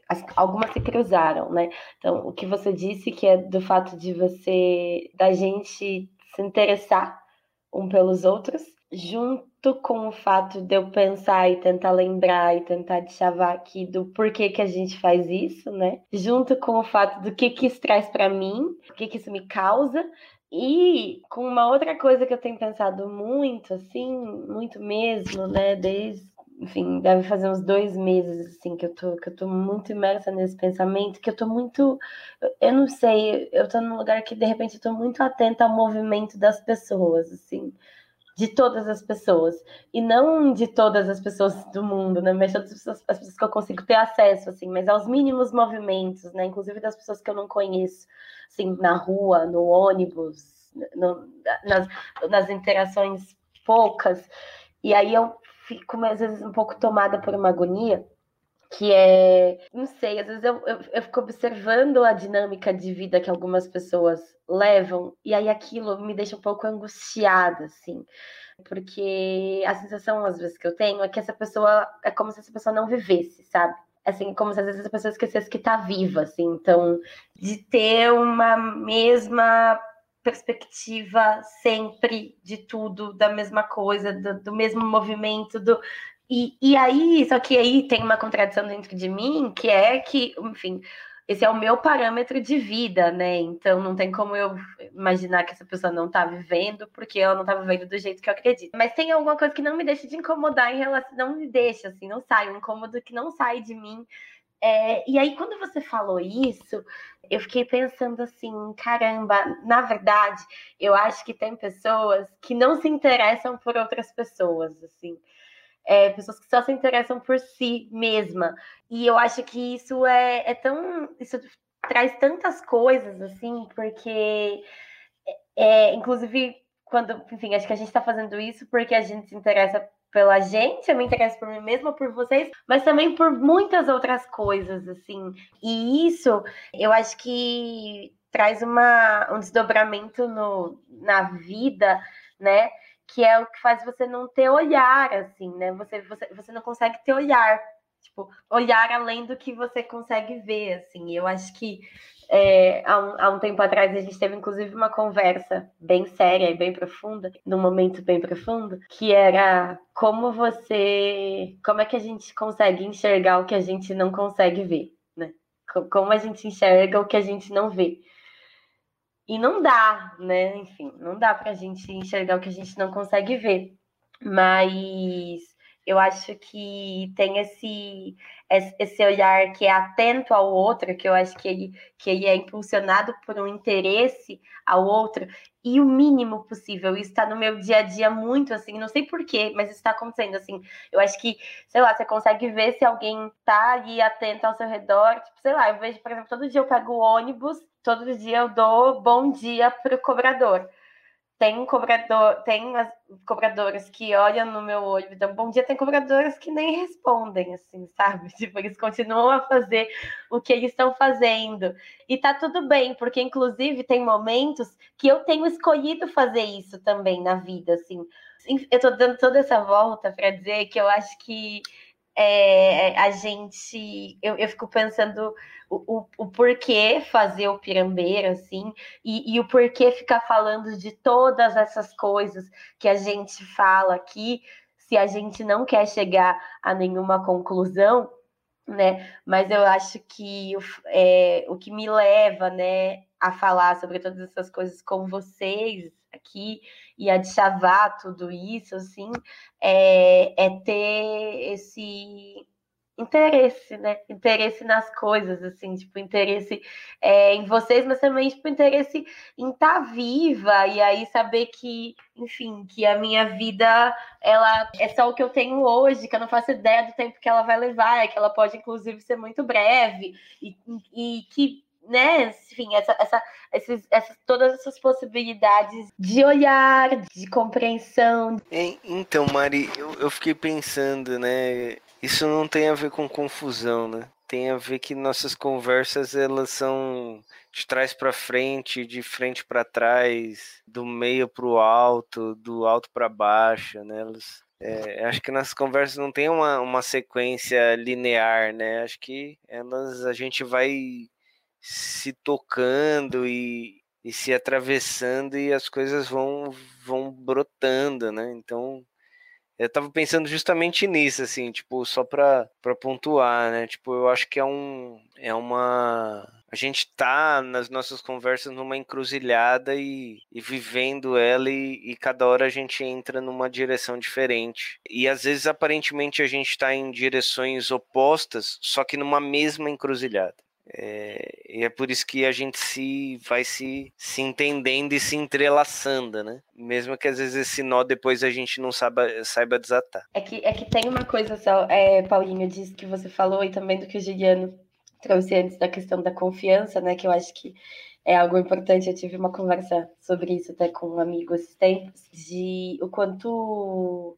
As, algumas se cruzaram, né? Então, o que você disse que é do fato de você, da gente se interessar um pelos outros, junto com o fato de eu pensar e tentar lembrar e tentar chavar aqui do porquê que a gente faz isso, né? Junto com o fato do que que isso traz para mim, o que que isso me causa e com uma outra coisa que eu tenho pensado muito, assim, muito mesmo, né? Desde, enfim, deve fazer uns dois meses, assim, que eu tô, que eu tô muito imersa nesse pensamento, que eu tô muito, eu não sei, eu tô num lugar que de repente eu tô muito atenta ao movimento das pessoas, assim de todas as pessoas. E não de todas as pessoas do mundo, né? Mas todas as pessoas, as pessoas que eu consigo ter acesso, assim, mas aos mínimos movimentos, né? Inclusive das pessoas que eu não conheço, assim, na rua, no ônibus, no, nas, nas interações poucas. E aí eu fico, às vezes, um pouco tomada por uma agonia que é, não sei, às vezes eu, eu, eu, fico observando a dinâmica de vida que algumas pessoas levam, e aí aquilo me deixa um pouco angustiada, assim, porque a sensação, às vezes, que eu tenho é que essa pessoa, é como se essa pessoa não vivesse, sabe? Assim, como se às vezes a pessoa esquecesse que tá viva, assim, então, de ter uma mesma perspectiva sempre de tudo, da mesma coisa, do, do mesmo movimento, do, e, e aí, só que aí tem uma contradição dentro de mim, que é que, enfim, esse é o meu parâmetro de vida, né? Então não tem como eu imaginar que essa pessoa não tá vivendo, porque ela não tá vivendo do jeito que eu acredito. Mas tem alguma coisa que não me deixa de incomodar em relação, não me deixa, assim, não sai, um incômodo que não sai de mim. É, e aí, quando você falou isso, eu fiquei pensando assim: caramba, na verdade, eu acho que tem pessoas que não se interessam por outras pessoas, assim é, pessoas que só se interessam por si mesma. E eu acho que isso é, é tão. Isso traz tantas coisas, assim, porque, é, inclusive, quando, enfim, acho que a gente está fazendo isso porque a gente se interessa pela gente, eu me interesso por mim mesma, por vocês, mas também por muitas outras coisas, assim. E isso, eu acho que traz uma, um desdobramento no, na vida, né? Que é o que faz você não ter olhar, assim, né? Você, você, você não consegue ter olhar, tipo, olhar além do que você consegue ver, assim. Eu acho que é, há, um, há um tempo atrás a gente teve, inclusive, uma conversa bem séria e bem profunda, num momento bem profundo, que era como você. Como é que a gente consegue enxergar o que a gente não consegue ver, né? Como a gente enxerga o que a gente não vê. E não dá, né? Enfim, não dá para a gente enxergar o que a gente não consegue ver. Mas eu acho que tem esse, esse olhar que é atento ao outro, que eu acho que ele, que ele é impulsionado por um interesse ao outro, e o mínimo possível. Isso está no meu dia a dia muito assim, não sei porquê, mas isso está acontecendo assim. Eu acho que, sei lá, você consegue ver se alguém tá ali atento ao seu redor. Tipo, sei lá, eu vejo, por exemplo, todo dia eu pego o ônibus todo dia eu dou bom dia para o cobrador. Tem cobrador, tem as cobradoras que olham no meu olho e dão bom dia, tem cobradoras que nem respondem, assim, sabe? Tipo, eles continuam a fazer o que eles estão fazendo. E tá tudo bem, porque inclusive tem momentos que eu tenho escolhido fazer isso também na vida, assim. Eu tô dando toda essa volta para dizer que eu acho que é, a gente. Eu, eu fico pensando o, o, o, porquê fazer o pirambeiro, assim, e, e, o porquê ficar falando de todas essas coisas que a gente fala aqui, se a gente não quer chegar a nenhuma conclusão, né? Mas eu acho que é, o que me leva, né, a falar sobre todas essas coisas com vocês aqui e a chavar tudo isso, assim, é, é ter esse interesse, né? Interesse nas coisas, assim, tipo, interesse é, em vocês, mas também, tipo, interesse em estar tá viva e aí saber que, enfim, que a minha vida, ela é só o que eu tenho hoje, que eu não faço ideia do tempo que ela vai levar, que ela pode, inclusive, ser muito breve e, e que né, enfim, essa, essa, esses, essas, todas essas possibilidades de olhar, de compreensão. Então, Mari, eu, eu fiquei pensando, né, isso não tem a ver com confusão, né? Tem a ver que nossas conversas elas são de trás para frente, de frente para trás, do meio para o alto, do alto para baixo, né? Elas, é, acho que nossas conversas não tem uma, uma sequência linear, né? Acho que elas a gente vai se tocando e, e se atravessando e as coisas vão, vão brotando, né? Então, eu tava pensando justamente nisso, assim, tipo, só pra, pra pontuar, né? Tipo, eu acho que é um. É uma. A gente tá nas nossas conversas numa encruzilhada e, e vivendo ela, e, e, cada hora a gente entra numa direção diferente. E às vezes, aparentemente, a gente tá em direções opostas, só que numa mesma encruzilhada. É, e é por isso que a gente se vai se, se entendendo e se entrelaçando, né? Mesmo que às vezes esse nó depois a gente não saiba, saiba desatar. É que, é que tem uma coisa só, é, Paulinho, disso que você falou e também do que o Juliano trouxe antes da questão da confiança, né? Que eu acho que é algo importante. Eu tive uma conversa sobre isso até com um amigo esses tempos, de o quanto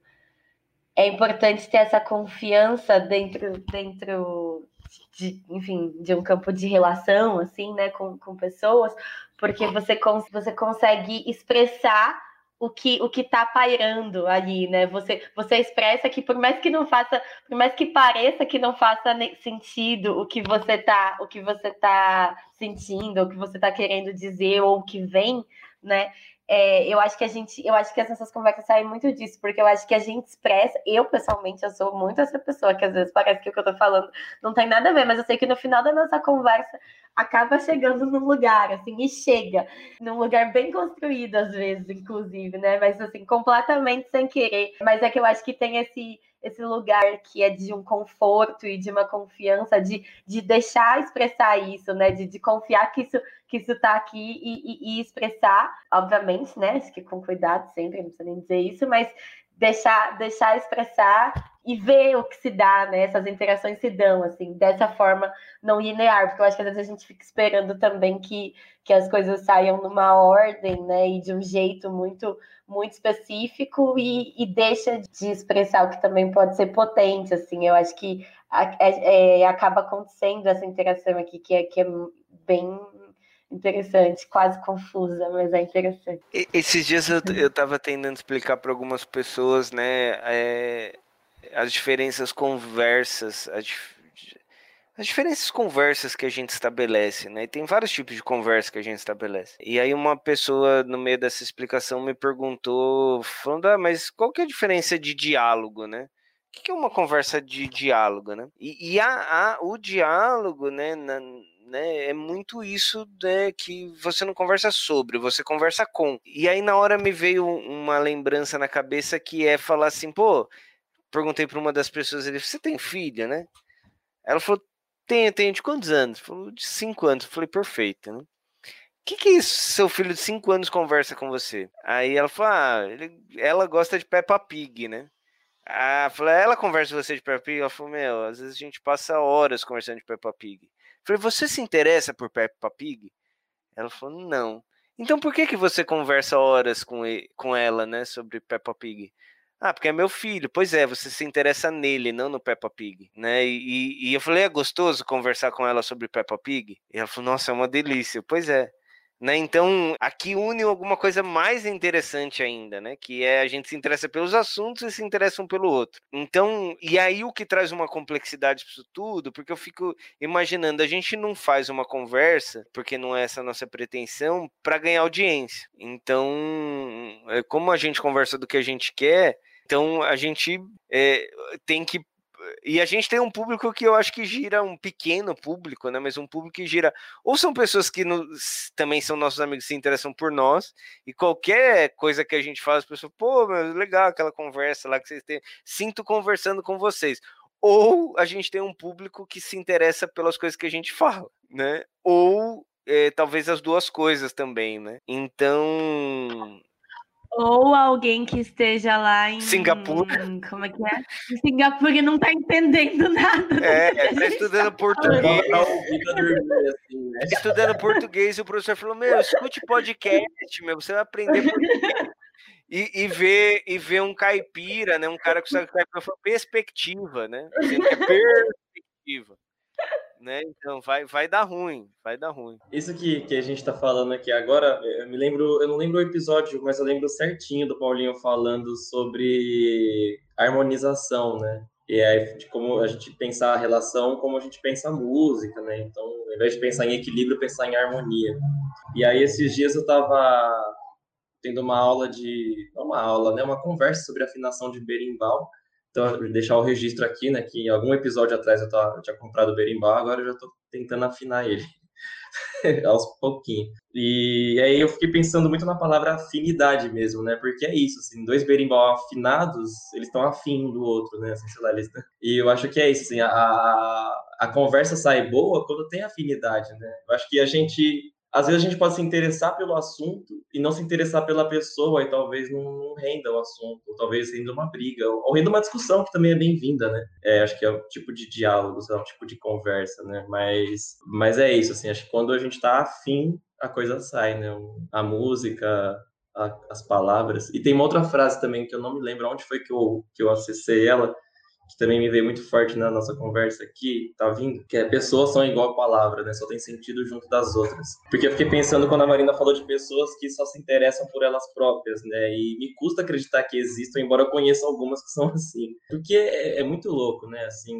é importante ter essa confiança dentro, dentro de, enfim, de um campo de relação, assim, né, com, com pessoas, porque você, cons você consegue expressar o que o que tá pairando ali, né? Você você expressa que por mais que não faça, por mais que pareça que não faça sentido o que você tá, o que você tá sentindo, o que você tá querendo dizer ou o que vem né? É, eu acho que a gente, eu acho que essas conversas saem muito disso, porque eu acho que a gente expressa, eu pessoalmente, eu sou muito essa pessoa que às vezes parece que o que eu tô falando não tem nada a ver, mas eu sei que no final da nossa conversa acaba chegando num lugar, assim, e chega num lugar bem construído às vezes, inclusive, né? Mas assim, completamente sem querer. Mas é que eu acho que tem esse esse lugar que é de um conforto e de uma confiança, de, de deixar expressar isso, né? De, de confiar que isso que isso está aqui e, e, e, expressar, obviamente, né? Acho que com cuidado sempre, não precisa nem dizer isso, mas deixar, deixar expressar e ver o que se dá, né? Essas interações se dão, assim, dessa forma não linear, porque eu acho que às vezes a gente fica esperando também que, que as coisas saiam numa ordem, né? E de um jeito muito, muito específico e, e deixa de expressar o que também pode ser potente, assim. Eu acho que é, é, acaba acontecendo essa interação aqui, que é, que é bem interessante, quase confusa, mas é interessante. Esses dias eu, eu tava tentando explicar para algumas pessoas, né, é, as diferenças conversas, as, as diferentes conversas que a gente estabelece, né? E tem vários tipos de conversa que a gente estabelece. E aí uma pessoa no meio dessa explicação me perguntou, falando, ah, mas qual que é a diferença de diálogo, né? O que é uma conversa de diálogo, né? E, e a, a, o diálogo, né, na, né? É muito isso né, que você não conversa sobre, você conversa com. E aí na hora me veio uma lembrança na cabeça que é falar assim, pô, perguntei para uma das pessoas, ele, você tem filha, né? Ela falou, tenho, tenho de quantos anos? Falou, de cinco anos. Falei, perfeito, né? Que, que é seu filho de cinco anos conversa com você? Aí ela falou, ah, ele, ela gosta de Peppa Pig, né? Ah, falei, ela conversa com você de Peppa Pig? Ela falou, meu, às vezes a gente passa horas conversando de Peppa Pig. Falei, você se interessa por Peppa Pig? Ela falou, não. Então por que que você conversa horas com, ele, com ela, né, sobre Peppa Pig? Ah, porque é meu filho. Pois é, você se interessa nele, não no Peppa Pig, né? E, e eu falei, é gostoso conversar com ela sobre Peppa Pig? E ela falou, nossa, é uma delícia. Pois é. Né? Então, aqui une alguma coisa mais interessante ainda, né? Que é a gente se interessa pelos assuntos e se interessa um pelo outro. Então, e aí o que traz uma complexidade para isso tudo, porque eu fico imaginando, a gente não faz uma conversa, porque não é essa nossa pretensão, para ganhar audiência. Então, é, como a gente conversa do que a gente quer, então a gente é, tem que e a gente tem um público que eu acho que gira um pequeno público, né? Mas um público que gira. Ou são pessoas que também são nossos amigos se interessam por nós, e qualquer coisa que a gente fala, as pessoas, pô, meu, legal aquela conversa lá que vocês têm. Sinto conversando com vocês. Ou a gente tem um público que se interessa pelas coisas que a gente fala, né? Ou é, talvez as duas coisas também, né? Então ou alguém que esteja lá em Singapura. Como é que é? Em Singapura e não está entendendo nada. É, está estudando português. assim, né? Estudando português e o professor falou: Meu, escute podcast, meu, você vai aprender português. E, e, ver, e ver um caipira, né? Um cara que sabe caipira perspectiva, né? É perspectiva né? Então vai, vai dar ruim, vai dar ruim. Isso que, que a gente está falando aqui agora, eu me lembro, eu não lembro o episódio, mas eu lembro certinho do Paulinho falando sobre harmonização, né? E aí, de como a gente pensar a relação, como a gente pensa a música, né? Então, ao invés de pensar em equilíbrio, pensar em harmonia. E aí, esses dias eu estava tendo uma aula de. uma aula, né? Uma conversa sobre afinação de berimbau. Então, deixar o registro aqui, né, que em algum episódio atrás eu, tava, eu tinha comprado o berimbau, agora eu já estou tentando afinar ele aos pouquinhos. E aí eu fiquei pensando muito na palavra afinidade mesmo, né? Porque é isso, assim, dois berimbau afinados, eles estão afim do outro, né? Assim, sei lá, eles... E eu acho que é isso, assim, a, a conversa sai boa quando tem afinidade, né? Eu acho que a gente às vezes a gente pode se interessar pelo assunto e não se interessar pela pessoa, e talvez não, renda o assunto, ou talvez renda uma briga, ou, ou renda uma discussão, que também é bem-vinda, né? É, acho que é o tipo de diálogo, é o tipo de conversa, né? Mas, mas é isso, assim, acho que quando a gente tá afim, a coisa sai, né? A música, a, as palavras. E tem uma outra frase também que eu não me lembro onde foi que eu, que eu acessei ela, que também me veio muito forte na nossa conversa aqui, tá vindo, que é pessoas são igual a palavra, né? Só tem sentido junto das outras. Porque eu fiquei pensando quando a Marina falou de pessoas que só se interessam por elas próprias, né? E me custa acreditar que existam, embora eu conheça algumas que são assim. Porque é, é muito louco, né? Assim,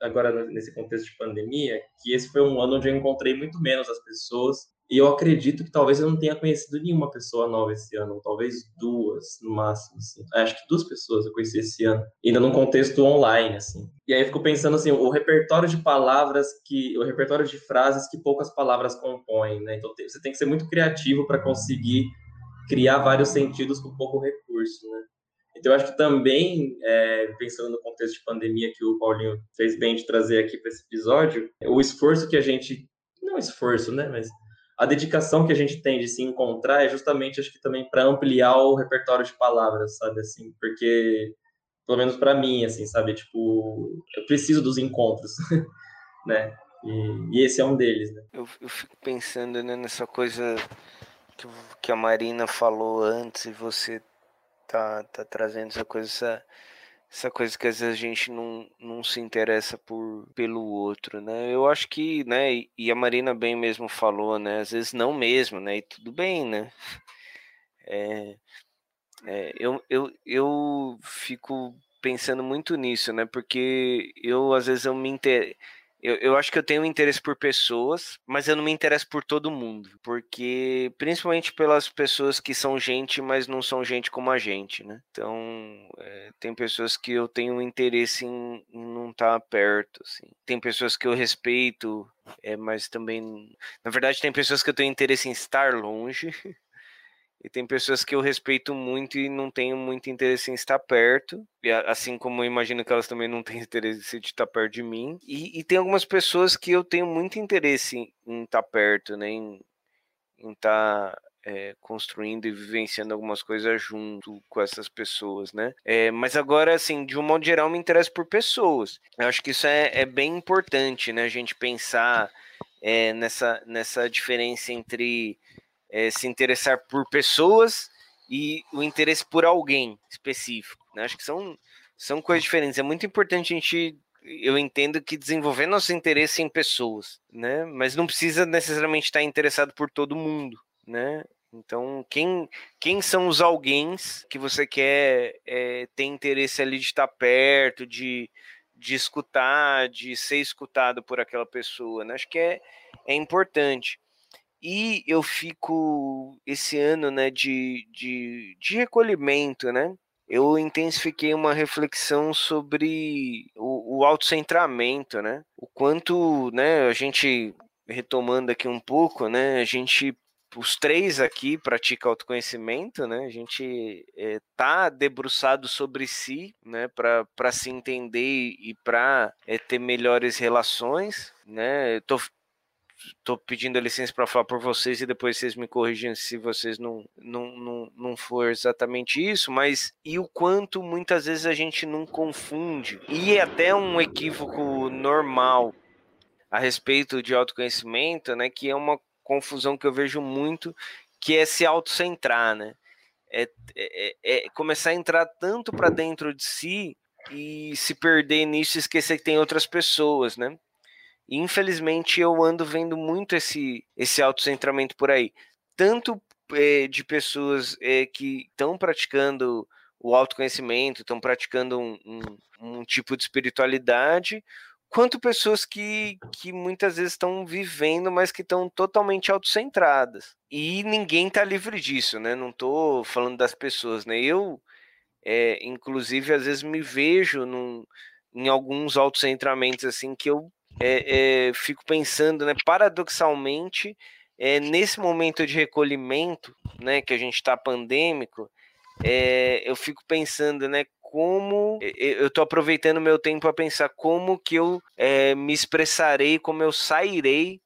agora nesse contexto de pandemia, que esse foi um ano onde eu encontrei muito menos as pessoas E eu acredito que talvez eu não tenha conhecido nenhuma pessoa nova esse ano, talvez duas no máximo. Assim. Acho que duas pessoas eu conheci esse ano, ainda num contexto online, assim. E aí eu fico pensando assim, o repertório de palavras que, o repertório de frases que poucas palavras compõem, né? Então você tem que ser muito criativo para conseguir criar vários sentidos com pouco recurso, né? Então, eu acho que também, é, pensando no contexto de pandemia que o Paulinho fez bem de trazer aqui para esse episódio, o esforço que a gente. Não esforço, né? Mas a dedicação que a gente tem de se encontrar é justamente, acho que também para ampliar o repertório de palavras, sabe? Assim, porque, pelo menos para mim, assim, sabe? Tipo, eu preciso dos encontros, né? E, e, esse é um deles, né? Eu, eu fico pensando né, nessa coisa que, que a Marina falou antes e você tá, tá trazendo essa coisa, essa, essa coisa que às vezes a gente não, não se interessa por pelo outro, né? Eu acho que, né, e a Marina bem mesmo falou, né? Às vezes não mesmo, né? E tudo bem, né? É, é, eu, eu, eu fico pensando muito nisso, né? Porque eu às vezes eu me inter... Eu, eu acho que eu tenho interesse por pessoas, mas eu não me interesso por todo mundo. Porque, principalmente pelas pessoas que são gente, mas não são gente como a gente, né? Então, é, tem pessoas que eu tenho interesse em, em não estar tá perto, assim. Tem pessoas que eu respeito, é, mas também. Na verdade, tem pessoas que eu tenho interesse em estar longe. E tem pessoas que eu respeito muito e não tenho muito interesse em estar perto. E assim como eu imagino que elas também não têm interesse de estar perto de mim. E, e tem algumas pessoas que eu tenho muito interesse em, em estar perto, né? Em, estar é, construindo e vivenciando algumas coisas junto com essas pessoas, né? É, mas agora, assim, de um modo geral, me interesso por pessoas. Eu acho que isso é, é bem importante, né? A gente pensar é, nessa, nessa diferença entre é, se interessar por pessoas e o interesse por alguém específico. Né? Acho que são, são coisas diferentes. É muito importante a gente, eu entendo que desenvolver nosso interesse em pessoas, né? Mas não precisa necessariamente estar interessado por todo mundo, né? Então, quem, quem são os alguém que você quer é, ter interesse ali de estar perto, de, de escutar, de ser escutado por aquela pessoa, né? Acho que é, é importante. E eu fico esse ano, né, de, de, de recolhimento, né? Eu intensifiquei uma reflexão sobre o, o autocentramento, né? O quanto, né, a gente retomando aqui um pouco, né, a gente os três aqui praticam autoconhecimento, né? A gente é, tá debruçado sobre si, né? Para se entender e para é, ter melhores relações, né? Eu tô estou pedindo licença para falar por vocês e depois vocês me corrigem se vocês não, não, não, não for exatamente isso, mas e o quanto muitas vezes a gente não confunde, e é até um equívoco normal a respeito de autoconhecimento, né, que é uma confusão que eu vejo muito, que é se autocentrar, né? É, é, é começar a entrar tanto para dentro de si e se perder nisso e esquecer que tem outras pessoas, né? E infelizmente eu ando vendo muito esse, esse autocentramento por aí. Tanto é, de pessoas é, que estão praticando o autoconhecimento, estão praticando um, um, um, tipo de espiritualidade, quanto pessoas que, que muitas vezes estão vivendo, mas que estão totalmente autocentradas. E ninguém está livre disso, né? Não estou falando das pessoas, né? Eu, é, inclusive, às vezes me vejo num, em alguns autocentramentos assim que eu é, é, fico pensando, né, paradoxalmente, é, nesse momento de recolhimento, né, que a gente está pandêmico, é, eu fico pensando, né, como eu estou aproveitando meu tempo para pensar como que eu é, me expressarei, como eu sairei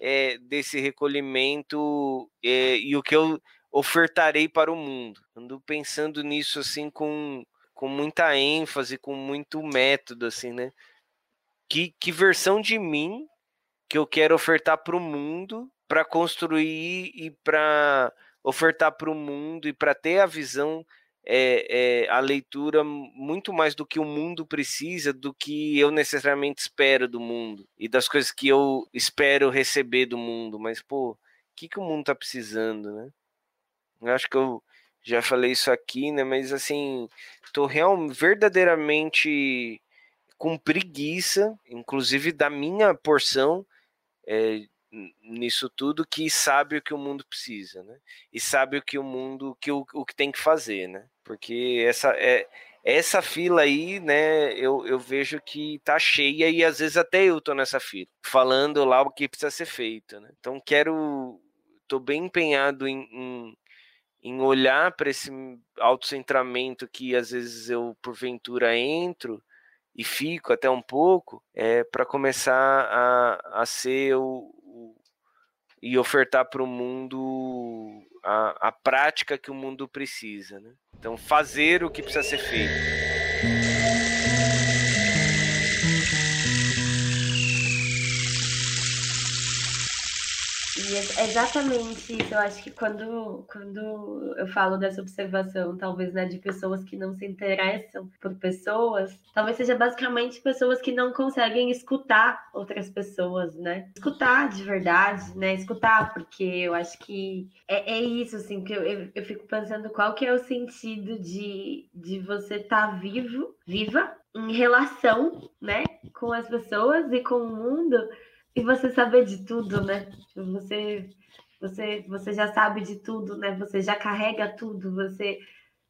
é, desse recolhimento é, e o que eu ofertarei para o mundo. Ando pensando nisso assim com, com muita ênfase, com muito método, assim, né? Que, que versão de mim que eu quero ofertar para o mundo para construir e para ofertar para o mundo e para ter a visão, é, é, a leitura muito mais do que o mundo precisa, do que eu necessariamente espero do mundo e das coisas que eu espero receber do mundo. Mas, pô, o que, que o mundo está precisando, né? Eu acho que eu já falei isso aqui, né? Mas, assim, estou real, verdadeiramente com preguiça, inclusive da minha porção, é, nisso tudo que sabe o que o mundo precisa, né? E sabe o que o mundo, que o, o que tem que fazer, né? Porque essa é essa fila aí, né, eu, eu vejo que tá cheia e às vezes até eu tô nessa fila, falando lá o que precisa ser feito, né? Então quero, tô bem empenhado em, em, em olhar para esse autocentramento que às vezes eu porventura entro e fico até um pouco, é para começar a, a ser o, o e ofertar para o mundo a, a prática que o mundo precisa, né? Então, fazer o que precisa ser feito. Exatamente isso. Eu acho que quando, quando eu falo dessa observação, talvez né, de pessoas que não se interessam por pessoas, talvez seja basicamente pessoas que não conseguem escutar outras pessoas, né? Escutar de verdade, né? Escutar, porque eu acho que é, é isso, assim, que eu, eu, eu, fico pensando qual que é o sentido de, de você estar tá vivo, viva, em relação, né, com as pessoas e com o mundo e você saber de tudo, né? Você, você, você já sabe de tudo, né? Você já carrega tudo, você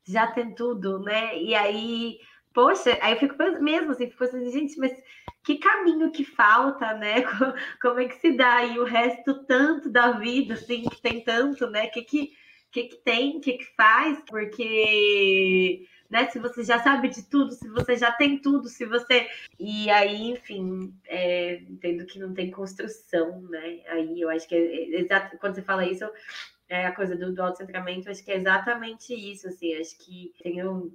já tem tudo, né? E aí, poxa, aí eu fico mesmo assim, fico pensando, gente, mas que caminho que falta, né? Como é que se dá aí o resto tanto da vida, assim, que tem tanto, né? Que que, que, que tem, que que faz? Porque né? Se você já sabe de tudo, se você já tem tudo, se você. E aí, enfim, é, entendo que não tem construção, né? Aí eu acho que é, exato. Quando você fala isso, é a coisa do, do autocentramento, acho que é exatamente isso, assim. Acho que tenho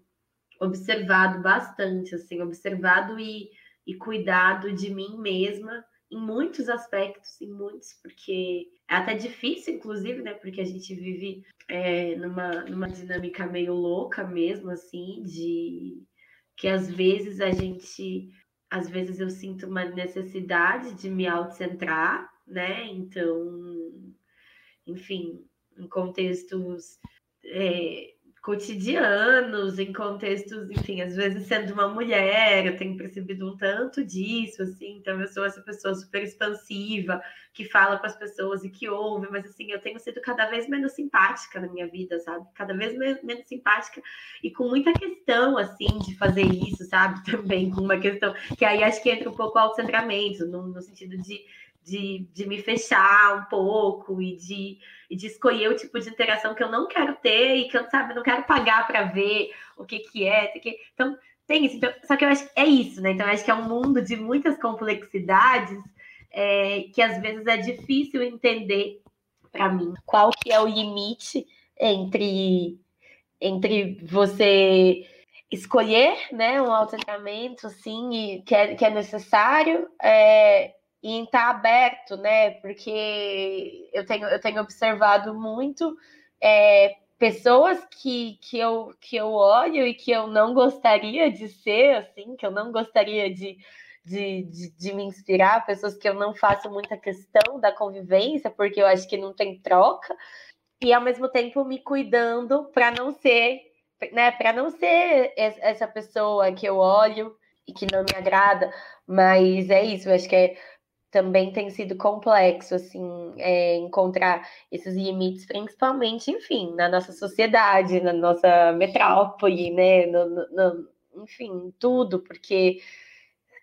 observado bastante, assim, observado e, e cuidado de mim mesma em muitos aspectos, em muitos, porque é até difícil, inclusive, né? Porque a gente vive é, numa, numa dinâmica meio louca mesmo, assim, de que às vezes a gente, às vezes eu sinto uma necessidade de me autocentrar, né? Então, enfim, em contextos é, cotidianos, em contextos, enfim, às vezes sendo uma mulher, eu tenho percebido um tanto disso, assim, então eu sou essa pessoa super expansiva, que fala com as pessoas e que ouve, mas assim, eu tenho sido cada vez menos simpática na minha vida, sabe? Cada vez menos simpática e com muita questão, assim, de fazer isso, sabe? Também com uma questão, que aí acho que entra um pouco o autocentramento, no, no sentido de de, de me fechar um pouco e de, e de escolher o tipo de interação que eu não quero ter e que eu sabe, não quero pagar para ver o que, que é. Que... Então, tem isso. Então, só que eu acho que é isso, né? Então, eu acho que é um mundo de muitas complexidades é, que às vezes é difícil entender para mim qual que é o limite entre, entre você escolher né, um autotratamento assim, que, é, que é necessário. É, em estar tá aberto, né? Porque eu tenho, eu tenho observado muito é, pessoas que, que, eu, que eu olho e que eu não gostaria de ser, assim, que eu não gostaria de, de, de, de, me inspirar, pessoas que eu não faço muita questão da convivência, porque eu acho que não tem troca, e ao mesmo tempo me cuidando para não ser, né, para não ser essa pessoa que eu olho e que não me agrada, mas é isso, eu acho que é também tem sido complexo, assim, é, encontrar esses limites, principalmente, enfim, na nossa sociedade, na nossa metrópole, né, no, no, no, enfim, tudo, porque,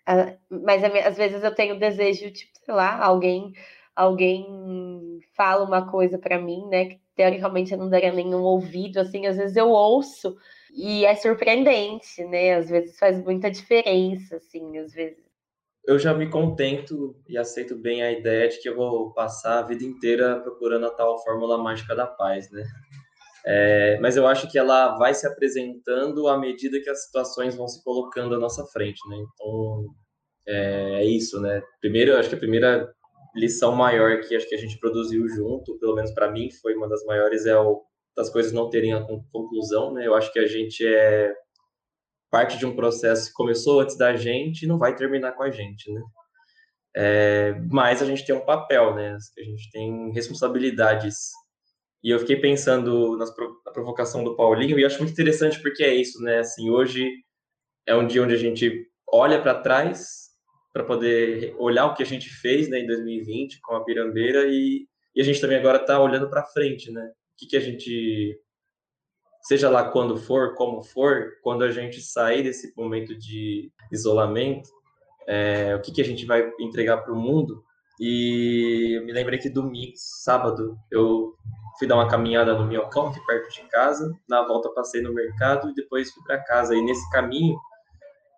uh, mas às vezes eu tenho desejo, tipo, sei lá, alguém, alguém fala uma coisa para mim, né, que teoricamente eu não daria nenhum ouvido, assim, às vezes eu ouço e é surpreendente, né, às vezes faz muita diferença, assim, às vezes eu já me contento e aceito bem a ideia de que eu vou passar a vida inteira procurando a tal fórmula mágica da paz, né? É, mas eu acho que ela vai se apresentando à medida que as situações vão se colocando à nossa frente, né? Então, é, é isso, né? Primeiro, acho que a primeira lição maior que acho que a gente produziu junto, pelo menos para mim, foi uma das maiores, é o das coisas não terem a conclusão, né? Eu acho que a gente é parte de um processo que começou antes da gente e não vai terminar com a gente, né? É, mas a gente tem um papel, né? A gente tem responsabilidades. E eu fiquei pensando nas, na provocação do Paulinho e acho muito interessante porque é isso, né? Assim, hoje é um dia onde a gente olha para trás para poder olhar o que a gente fez né, em 2020 com a Pirambeira e, e a gente também agora está olhando para frente, né? O que, que a gente, seja lá quando for, como for, quando a gente sair desse momento de isolamento, é, o que, que a gente vai entregar para o mundo. E eu me lembrei que domingo, sábado, eu fui dar uma caminhada no Minhocão, aqui perto de casa. Na volta passei no mercado e depois fui para casa. E nesse caminho,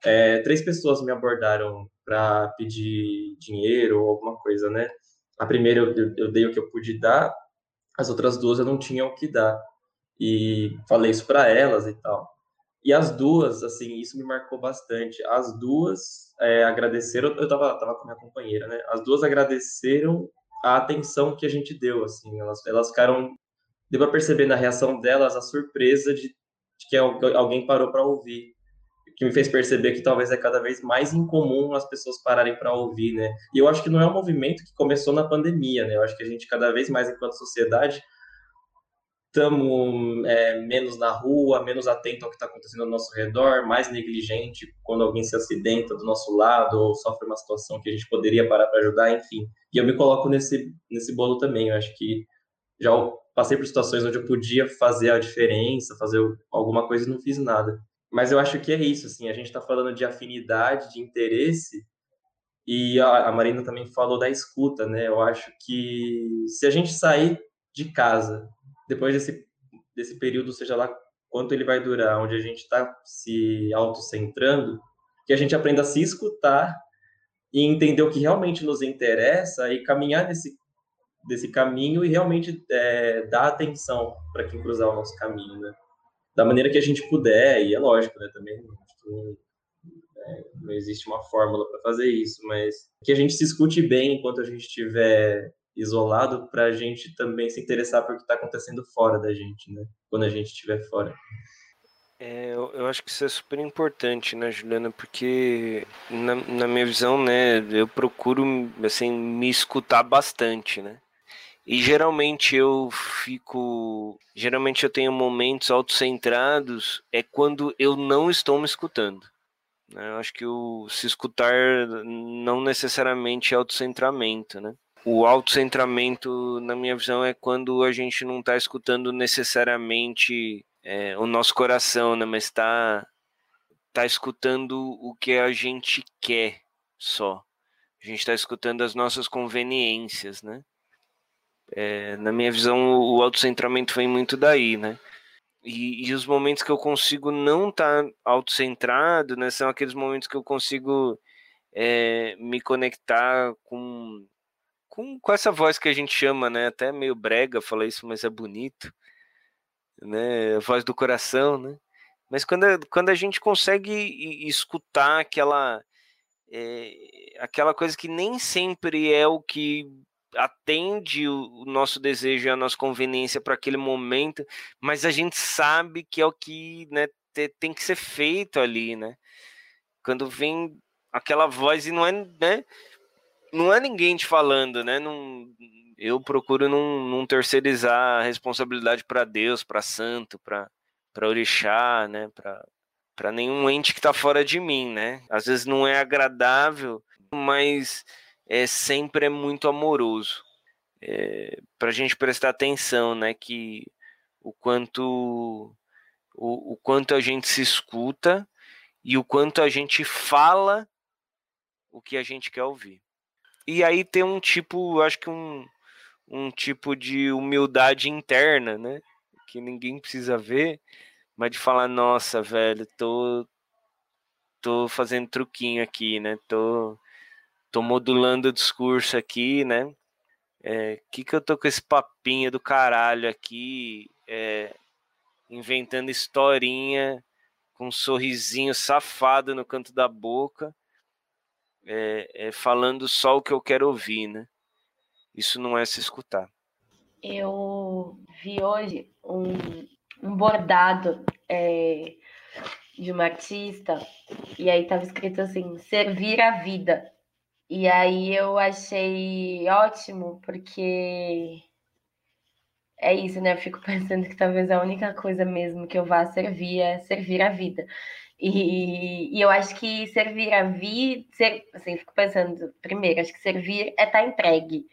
é, três pessoas me abordaram para pedir dinheiro ou alguma coisa, né? A primeira eu, eu, dei o que eu pude dar, as outras duas eu não tinha o que dar. E falei isso para elas e tal. E as duas, assim, isso me marcou bastante. As duas é, agradeceram, eu tava, tava com minha companheira, né? As duas agradeceram a atenção que a gente deu, assim. Elas, elas ficaram, deu para perceber na reação delas a surpresa de, de que alguém parou para ouvir que me fez perceber que talvez é cada vez mais incomum as pessoas pararem para ouvir, né? E eu acho que não é um movimento que começou na pandemia, né? Eu acho que a gente cada vez mais, enquanto sociedade, estamos é, menos na rua, menos atento ao que está acontecendo ao nosso redor, mais negligente quando alguém se acidenta do nosso lado ou sofre uma situação que a gente poderia parar para ajudar, enfim. E eu me coloco nesse, nesse bolo também. Eu acho que já passei por situações onde eu podia fazer a diferença, fazer alguma coisa e não fiz nada. Mas eu acho que é isso, assim, a gente está falando de afinidade, de interesse, e a, a Marina também falou da escuta, né? Eu acho que se a gente sair de casa, depois desse, desse período, seja lá quanto ele vai durar, onde a gente está se autocentrando, que a gente aprenda a se escutar e entender o que realmente nos interessa e caminhar nesse desse caminho e realmente é, dar atenção para quem cruzar o nosso caminho, né? da maneira que a gente puder, e é lógico, né, também não, é, não existe uma fórmula para fazer isso, mas que a gente se escute bem enquanto a gente estiver isolado para a gente também se interessar por o que está acontecendo fora da gente, né, quando a gente estiver fora. É, eu, eu, acho que isso é super importante, né, Juliana? Porque na, na minha visão, né, eu procuro assim me escutar bastante, né? E geralmente eu fico. Geralmente eu tenho momentos autocentrados, é quando eu não estou me escutando. Né? Eu acho que o se escutar não necessariamente é autocentramento, né? O autocentramento, na minha visão, é quando a gente não está escutando necessariamente é, o nosso coração, né? Mas está tá escutando o que a gente quer só. A gente está escutando as nossas conveniências, né? É, na minha visão, o autocentramento vem muito daí, né? E, e os momentos que eu consigo não estar tá autocentrado, né? São aqueles momentos que eu consigo é, me conectar com, com, com essa voz que a gente chama, né? Até meio brega falar isso, mas é bonito, né? A voz do coração, né? Mas quando, quando a gente consegue escutar aquela, é, aquela coisa que nem sempre é o que atende o, nosso desejo e a nossa conveniência para aquele momento, mas a gente sabe que é o que né, tem que ser feito ali, né? Quando vem aquela voz e não é, né? Não é ninguém te falando, né? Não, eu procuro não, não terceirizar a responsabilidade para Deus, para santo, para orixá, né? Para nenhum ente que está fora de mim, né? Às vezes não é agradável, mas é, sempre é muito amoroso. É, para a gente prestar atenção, né? Que o quanto o, o quanto a gente se escuta e o quanto a gente fala o que a gente quer ouvir. E aí tem um tipo, acho que um, um tipo de humildade interna, né? Que ninguém precisa ver, mas de falar, nossa, velho, tô tô fazendo truquinho aqui, né? Tô tô modulando o discurso aqui, né? É, que que eu tô com esse papinho do caralho aqui, é, inventando historinha com um sorrisinho safado no canto da boca, é, é, falando só o que eu quero ouvir, né? Isso não é se escutar. Eu vi hoje um, um bordado é, de uma artista e aí tava escrito assim: servir a vida. E aí eu achei ótimo, porque é isso, né? Eu fico pensando que talvez a única coisa mesmo que eu vá servir é servir a vida. E, e eu acho que servir a vida, ser, assim, fico pensando, primeiro, acho que servir é estar tá entregue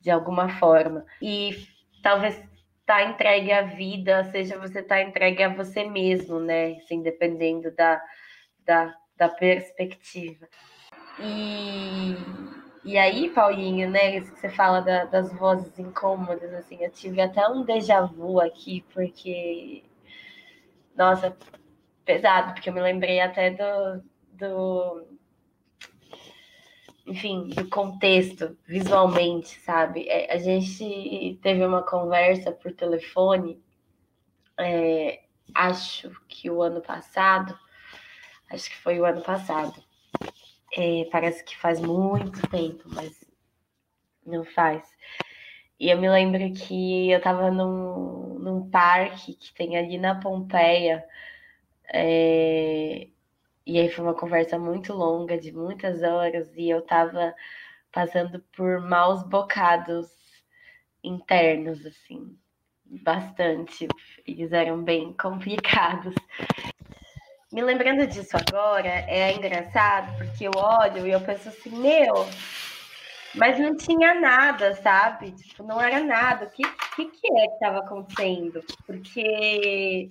de alguma forma. E talvez estar tá entregue à vida, seja você estar tá entregue a você mesmo, né? Assim, dependendo da, da, da perspectiva. E e aí, Paulinho, né, isso que você fala da, das vozes incômodas, assim, eu tive até um déjà vu aqui, porque, nossa, pesado, porque eu me lembrei até do, do enfim, do contexto, visualmente, sabe? É, a gente teve uma conversa por telefone, é, acho que o ano passado, acho que foi o ano passado, é, parece que faz muito tempo, mas não faz. E eu me lembro que eu estava num, num parque que tem ali na Pompeia. É, e aí foi uma conversa muito longa, de muitas horas, e eu estava passando por maus bocados internos, assim, bastante. Eles eram bem complicados. Me lembrando disso agora, é engraçado, porque eu olho e eu penso assim, meu, mas não tinha nada, sabe? Tipo, não era nada. O que, que, que é que estava acontecendo? Porque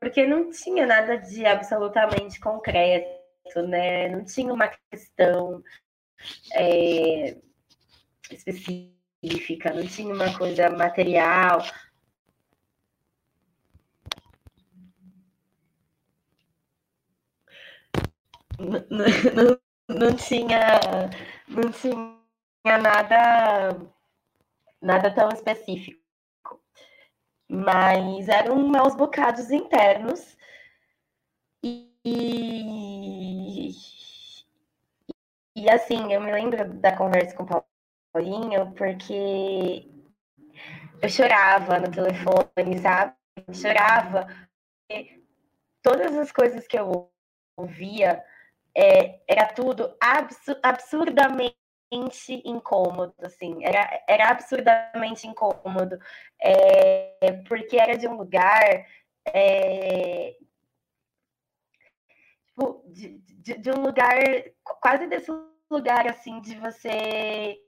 porque não tinha nada de absolutamente concreto, né? Não tinha uma questão é, específica, não tinha uma coisa material, não, não, tinha não tinha nada nada tão específico mas eram maus bocados internos. E, e, e assim eu me lembro da conversa com o Paulinho porque eu chorava no telefone sabe? Eu chorava todas as coisas que eu ouvia é, era tudo absurdamente incômodo, assim, era, era absurdamente incômodo, é, porque era de um lugar é, tipo, de, de, de, um lugar, quase desse lugar, assim, de você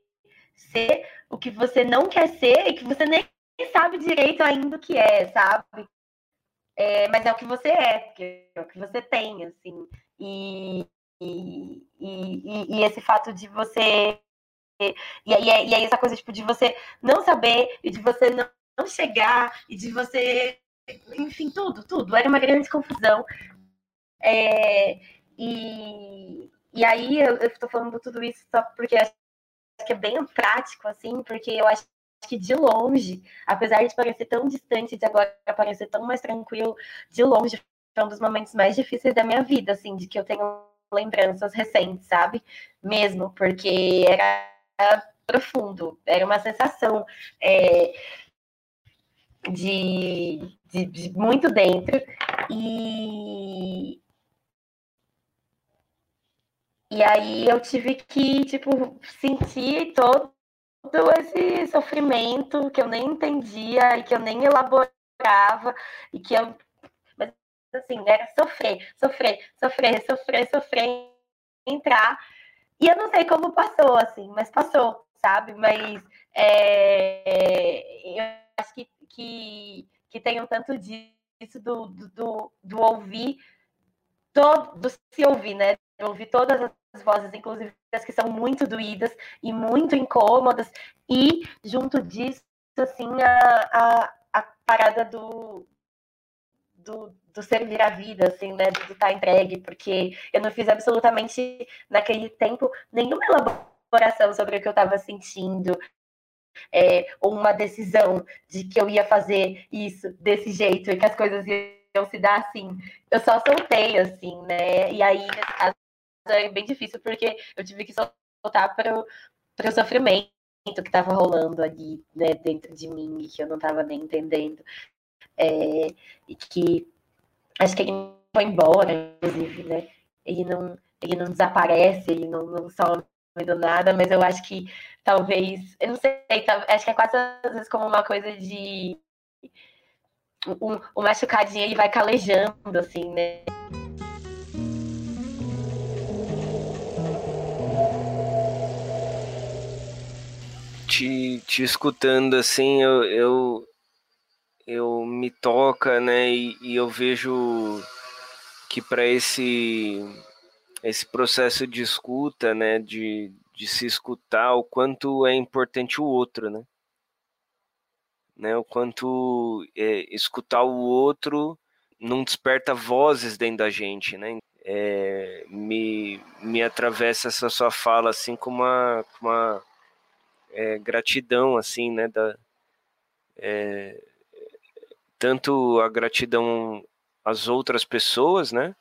ser o que você não quer ser e que você nem sabe direito ainda o que é, sabe? É, mas é o que você é, é o que você tem, assim. E, e, e, e esse fato de você. E aí, e aí essa coisa tipo, de você não saber e de você não, não chegar e de você. Enfim, tudo, tudo. Era uma grande confusão. É, e, e aí eu estou falando tudo isso só porque acho que é bem prático, assim, porque eu acho que de longe, apesar de parecer tão distante, de agora parecer tão mais tranquilo, de longe foi um dos momentos mais difíceis da minha vida, assim, de que eu tenho lembranças recentes, sabe? Mesmo, porque era profundo, era uma sensação é, de, de, de, muito dentro e e aí eu tive que tipo sentir todo esse sofrimento que eu nem entendia e que eu nem elaborava e que eu assim, era sofrer, sofrer, sofrer, sofrer, sofrer, entrar. E eu não sei como passou, assim, mas passou, sabe? Mas é, eu acho que, que, que tem um tanto disso do, do, do ouvir, todo, do se ouvir, né? ouvir todas as vozes, inclusive as que são muito doídas e muito incômodas, e junto disso, assim, a, a, a parada do, do, do servir a vida, assim, né? De estar entregue, porque eu não fiz absolutamente naquele tempo nenhuma elaboração sobre o que eu estava sentindo, é, ou uma decisão de que eu ia fazer isso desse jeito e que as coisas iam se dar assim. Eu só soltei, assim, né? E aí, nesse caso, é bem difícil, porque eu tive que soltar para o sofrimento que estava rolando ali, né, dentro de mim, e que eu não estava nem entendendo. É, e que acho que ele foi embora, inclusive, né? Ele não, ele não desaparece, ele não, não some, do nada, mas eu acho que talvez, eu não sei, acho que é quase às vezes como uma coisa de o, machucadinho ele vai calejando, assim, né? Te, te escutando assim, eu, eu, eu me toca, né? E, e eu vejo que para esse esse processo de escuta, né, de, de se escutar, o quanto é importante o outro, né? né? O quanto é, escutar o outro não desperta vozes dentro da gente, né? É, me, me atravessa essa sua fala assim com uma, com uma é, gratidão assim, né? Da, é, tanto a gratidão às outras pessoas, né?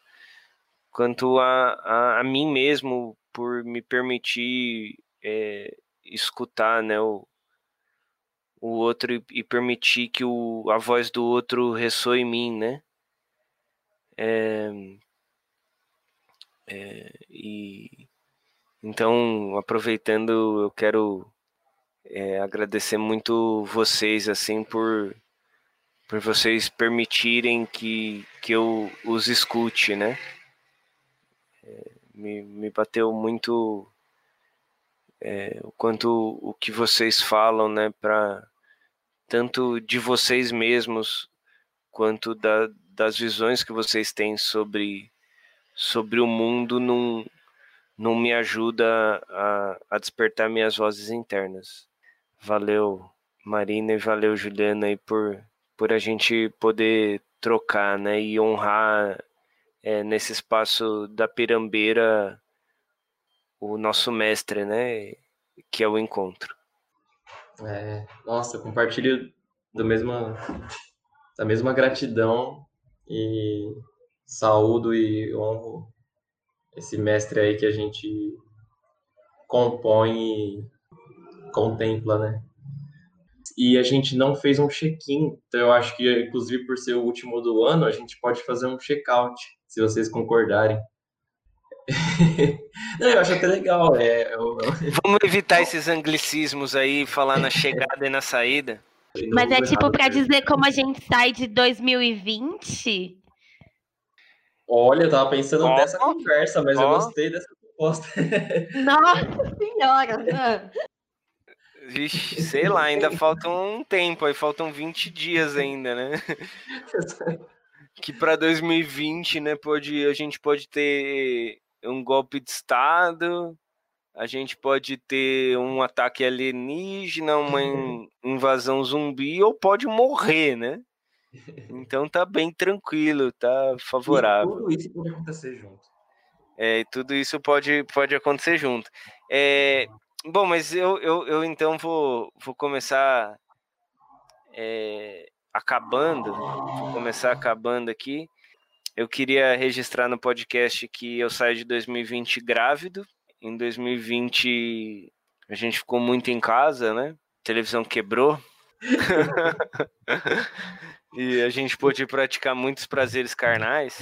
quanto a, a, a mim mesmo por me permitir é, escutar né, o, o outro e, e, permitir que o, a voz do outro ressoe em mim, né? É, é, e então, aproveitando, eu quero é, agradecer muito vocês assim por por vocês permitirem que, que eu os escute, né? me, me bateu muito é, o quanto o que vocês falam, né, para tanto de vocês mesmos quanto da, das visões que vocês têm sobre sobre o mundo não, não me ajuda a, a despertar minhas vozes internas. Valeu, Marina, e valeu, Juliana, aí por, por a gente poder trocar, né, e honrar é, nesse espaço da pirambeira o nosso mestre, né? Que é o encontro. É, nossa, compartilho do mesma, da mesma gratidão e saúdo e honro esse mestre aí que a gente compõe e contempla, né? E a gente não fez um check-in, então eu acho que, inclusive, por ser o último do ano, a gente pode fazer um check-out se vocês concordarem. Não, eu acho até legal. É, eu... Vamos evitar esses anglicismos aí, falar na chegada e na saída. Mas é tipo para dizer como a gente sai de 2020? Olha, eu tava pensando oh, nessa conversa, mas oh. eu gostei dessa proposta. Nossa senhora! Vixe, sei lá, ainda falta um tempo, aí faltam 20 dias ainda, né? que para 2020, né, pode, a gente pode ter um golpe de Estado, a gente pode ter um ataque alienígena, uma invasão zumbi, ou pode morrer, né? Então tá bem tranquilo, tá favorável. E tudo isso pode acontecer junto. É, tudo isso pode, pode acontecer junto. É, bom, mas eu, eu, eu então vou, vou começar é, acabando, vou começar acabando aqui. Eu queria registrar no podcast que eu saio de 2020 grávido. Em 2020 a gente ficou muito em casa, né? A televisão quebrou. e a gente pôde praticar muitos prazeres carnais.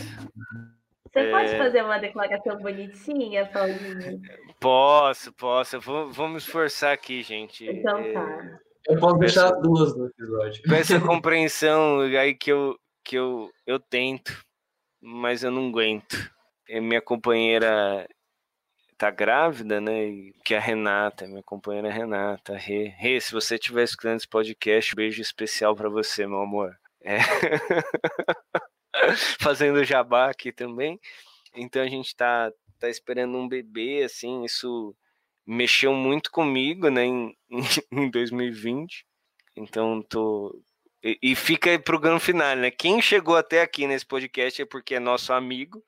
Você é... pode fazer uma declaração bonitinha, Paulinho? Posso, posso. Vou, vou me esforçar aqui, gente. Então tá. É... Eu posso deixar as duas no episódio. Com essa compreensão aí que eu, que eu, eu tento, mas eu não aguento. E minha companheira tá grávida, né? Que é a Renata, minha companheira Renata. Rê, Rê se você estiver escutando esse podcast, beijo especial para você, meu amor. É. Fazendo jabá aqui também. Então a gente tá, tá esperando um bebê, assim, isso mexeu muito comigo, né, em, em 2020. Então tô e, e fica pro grande final, né? Quem chegou até aqui nesse podcast é porque é nosso amigo,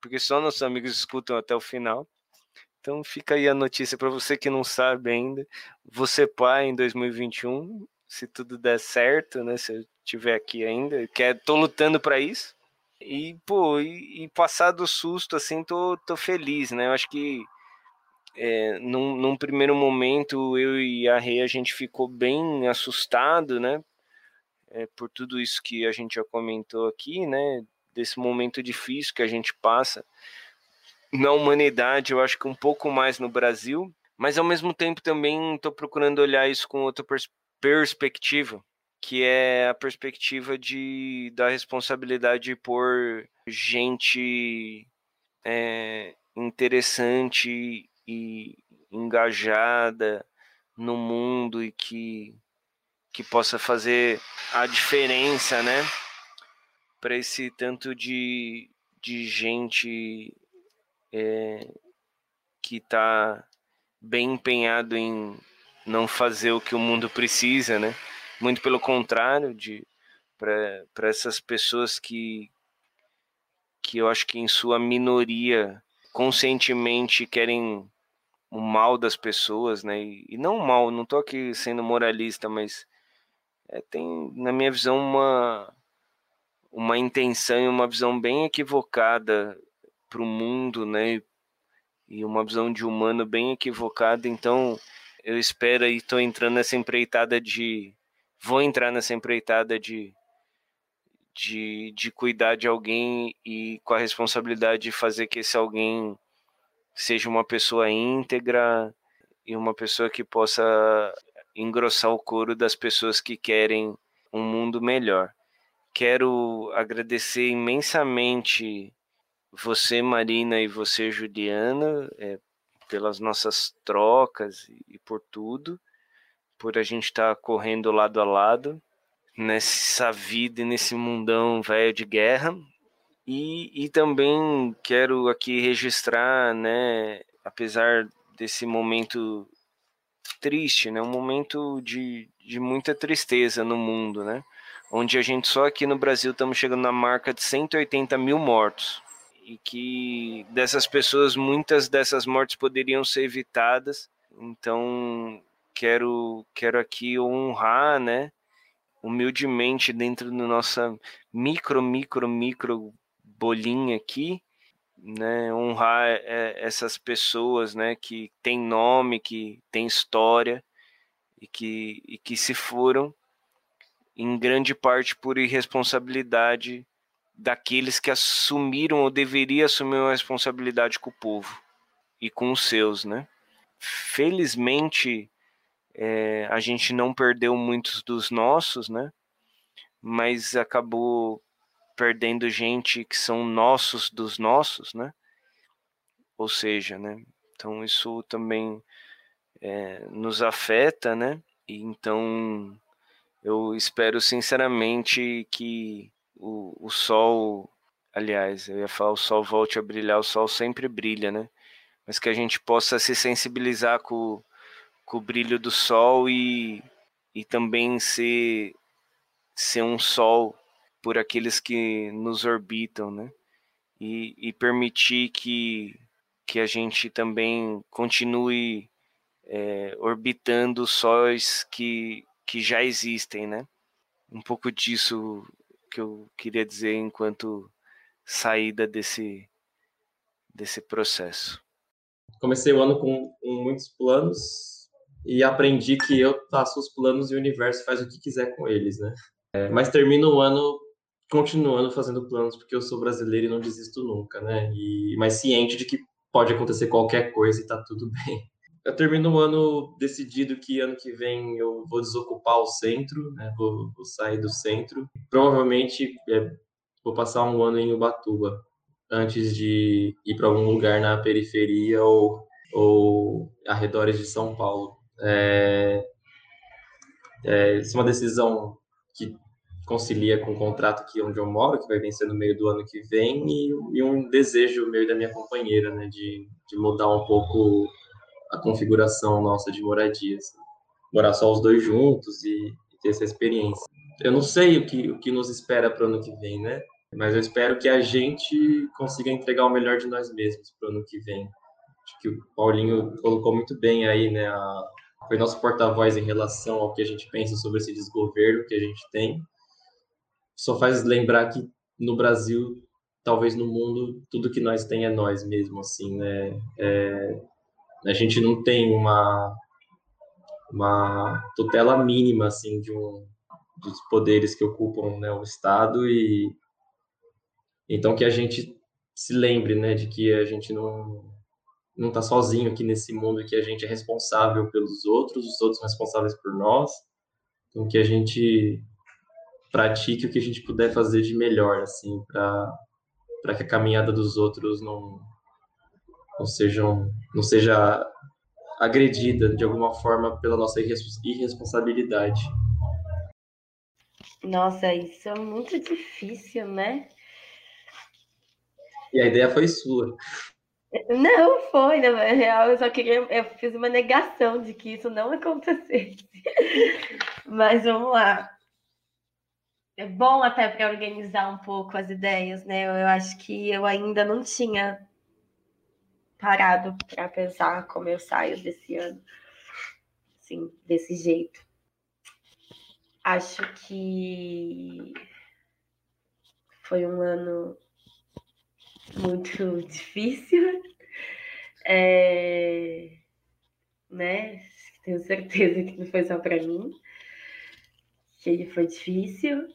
porque só nossos amigos escutam até o final. Então fica aí a notícia para você que não sabe ainda. Você pai em 2021, se tudo der certo, né? Se eu estiver aqui ainda, que é, tô lutando para isso. E pô, e, e passar do susto assim, tô, tô feliz, né? Eu acho que é, num, num, primeiro momento eu e a Rei a gente ficou bem assustado, né? É, por tudo isso que a gente já comentou aqui, né? Desse momento difícil que a gente passa na humanidade, eu acho que um pouco mais no Brasil, Mas ao mesmo tempo também estou procurando olhar isso com outra pers perspectiva, que é a perspectiva de da responsabilidade por gente é, interessante e engajada no mundo e que que possa fazer a diferença, né? Para esse tanto de, de gente é, que está bem empenhado em não fazer o que o mundo precisa, né? Muito pelo contrário, de para essas pessoas que que eu acho que em sua minoria conscientemente querem o mal das pessoas, né? E, e não mal, não tô aqui sendo moralista, mas é, tem, na minha visão, uma, uma intenção e uma visão bem equivocada para o mundo, né? E uma visão de humano bem equivocada. Então, eu espero e estou entrando nessa empreitada de. Vou entrar nessa empreitada de, de, de cuidar de alguém e com a responsabilidade de fazer que esse alguém seja uma pessoa íntegra e uma pessoa que possa engrossar o coro das pessoas que querem um mundo melhor. Quero agradecer imensamente você, Marina, e você, Juliana, é, pelas nossas trocas e por tudo, por a gente estar tá correndo lado a lado nessa vida e nesse mundão velho de guerra. E, e também quero aqui registrar, né, apesar desse momento triste, né? Um momento de, de muita tristeza no mundo, né? Onde a gente só aqui no Brasil estamos chegando na marca de 180 mil mortos e que dessas pessoas muitas dessas mortes poderiam ser evitadas. Então quero quero aqui honrar, né? Humildemente dentro da nossa micro micro micro bolinha aqui, né, honrar é, essas pessoas, né, que têm nome, que têm história e que, e que se foram em grande parte por irresponsabilidade daqueles que assumiram ou deveriam assumir uma responsabilidade com o povo e com os seus, né? Felizmente, é, a gente não perdeu muitos dos nossos, né? Mas acabou perdendo gente que são nossos dos nossos, né? Ou seja, né? Então isso também é, nos afeta, né? E então eu espero sinceramente que o, o sol, aliás, eu ia falar o sol volte a brilhar, o sol sempre brilha, né? Mas que a gente possa se sensibilizar com, com o brilho do sol e, e também ser, ser um sol por aqueles que nos orbitam, né? E, e permitir que, que a gente também continue é, orbitando sóis que, que já existem, né? Um pouco disso que eu queria dizer enquanto saída desse, desse processo. Comecei o ano com, com muitos planos e aprendi que eu faço os planos e o universo faz o que quiser com eles, né? É, mas termino o ano continuando fazendo planos, porque eu sou brasileiro e não desisto nunca, né? E, mas ciente de que pode acontecer qualquer coisa e tá tudo bem. Eu termino o ano decidido que ano que vem eu vou desocupar o centro, né? vou, vou sair do centro. Provavelmente é, vou passar um ano em Ubatuba antes de ir para algum lugar na periferia ou, ou arredores de São Paulo. É, é, isso é uma decisão que concilia com o contrato aqui onde eu moro, que vai vencer no meio do ano que vem, e, e um desejo meio da minha companheira, né, de, de mudar um pouco a configuração nossa de moradia. Assim. Morar só os dois juntos e, e, ter essa experiência. Eu não sei o que, o que nos espera para o ano que vem, né? Mas eu espero que a gente consiga entregar o melhor de nós mesmos para o ano que vem. Acho que o Paulinho colocou muito bem aí, né? A, foi nosso porta-voz em relação ao que a gente pensa sobre esse desgoverno que a gente tem só faz lembrar que no Brasil, talvez no mundo, tudo que nós tem é nós mesmo, assim, né? É, a gente não tem uma uma tutela mínima assim de um dos poderes que ocupam né, o Estado e então que a gente se lembre né de que a gente não não tá sozinho aqui nesse mundo que a gente é responsável pelos outros, os outros são responsáveis por nós. Então que a gente pratique o que a gente puder fazer de melhor, assim, para para que a caminhada dos outros não não sejam não seja agredida de alguma forma pela nossa irresponsabilidade. Nossa, isso é muito difícil, né? E a ideia foi sua. Não foi, na real, eu só queria, eu fiz uma negação de que isso não acontecesse. Mas vamos lá. É bom até para organizar um pouco as ideias, né? Eu acho que eu ainda não tinha parado para pensar como eu saio desse ano, assim, desse jeito. Acho que foi um ano muito difícil, é, né? Tenho certeza que não foi só para mim, que ele foi difícil.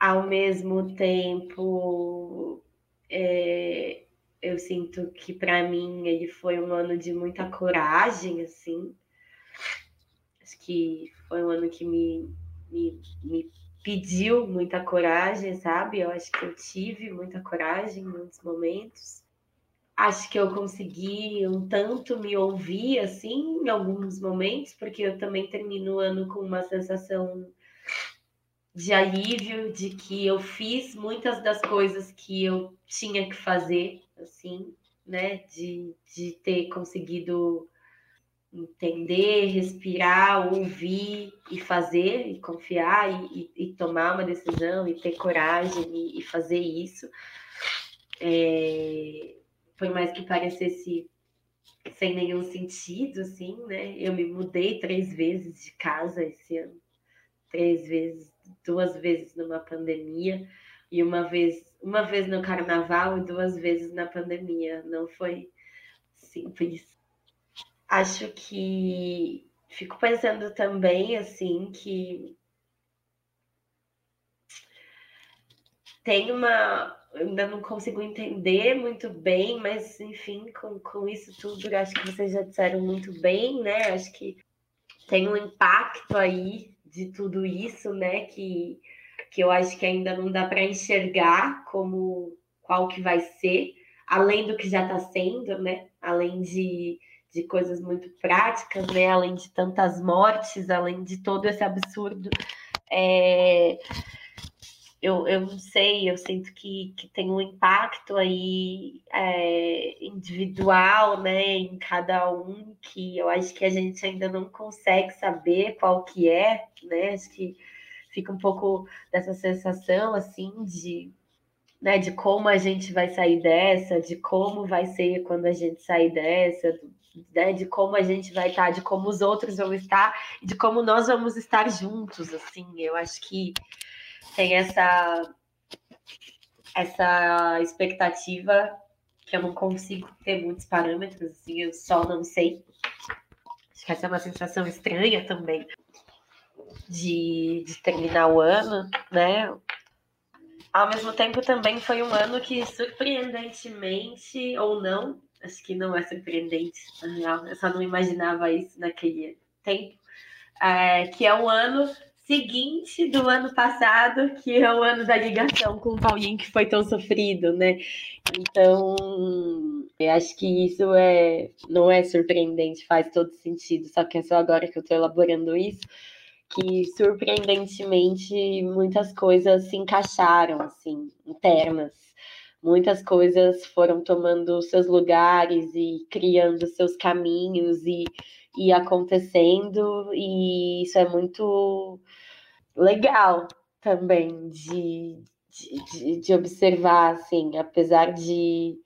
Ao mesmo tempo, é, eu sinto que para mim ele foi um ano de muita coragem, assim. Acho que foi um ano que me, me, me pediu muita coragem, sabe? Eu acho que eu tive muita coragem em muitos momentos. Acho que eu consegui um tanto me ouvir assim em alguns momentos, porque eu também termino o ano com uma sensação de alívio de que eu fiz muitas das coisas que eu tinha que fazer, assim, né? De, de ter conseguido entender, respirar, ouvir e fazer, e confiar, e, e, tomar uma decisão, e ter coragem e, e fazer isso. É, mais que parecesse sem nenhum sentido, assim, né? Eu me mudei três vezes de casa esse ano, três vezes, duas vezes numa pandemia e uma vez, uma vez no carnaval e duas vezes na pandemia. Não foi simples acho que fico pensando também assim que tem uma ainda não consigo entender muito bem, mas enfim, com, com isso tudo, acho que vocês já disseram muito bem, né? Acho que tem um impacto aí de tudo isso, né? Que, que eu acho que ainda não dá para enxergar como qual que vai ser, além do que já está sendo, né? Além de de coisas muito práticas, né? Além de tantas mortes, além de todo esse absurdo. É... Eu, eu não sei, eu sinto que, que tem um impacto aí é, individual, né, em cada um, que eu acho que a gente ainda não consegue saber qual que é, né, acho que fica um pouco dessa sensação, assim, de, né, de como a gente vai sair dessa, de como vai ser quando a gente sair dessa, né, de como a gente vai estar, de como os outros vão estar, de como nós vamos estar juntos, assim, eu acho que tem essa essa expectativa que eu não consigo ter muitos parâmetros, assim, eu só não sei. Acho que essa é uma sensação estranha também de, de terminar o ano, né? Ao mesmo tempo, também foi um ano que, surpreendentemente ou não, acho que não é surpreendente, na real. Eu só não imaginava isso naquele tempo. É, que é o ano seguinte do ano passado, que é o ano da ligação com o Paulinho, que foi tão sofrido, né? Então, eu acho que isso é, não é surpreendente, faz todo sentido, só que é só agora que eu estou elaborando isso, que surpreendentemente muitas coisas se encaixaram, assim, internas muitas coisas foram tomando seus lugares e criando seus caminhos e, e acontecendo, e isso é muito legal também de, de, de observar, assim, apesar de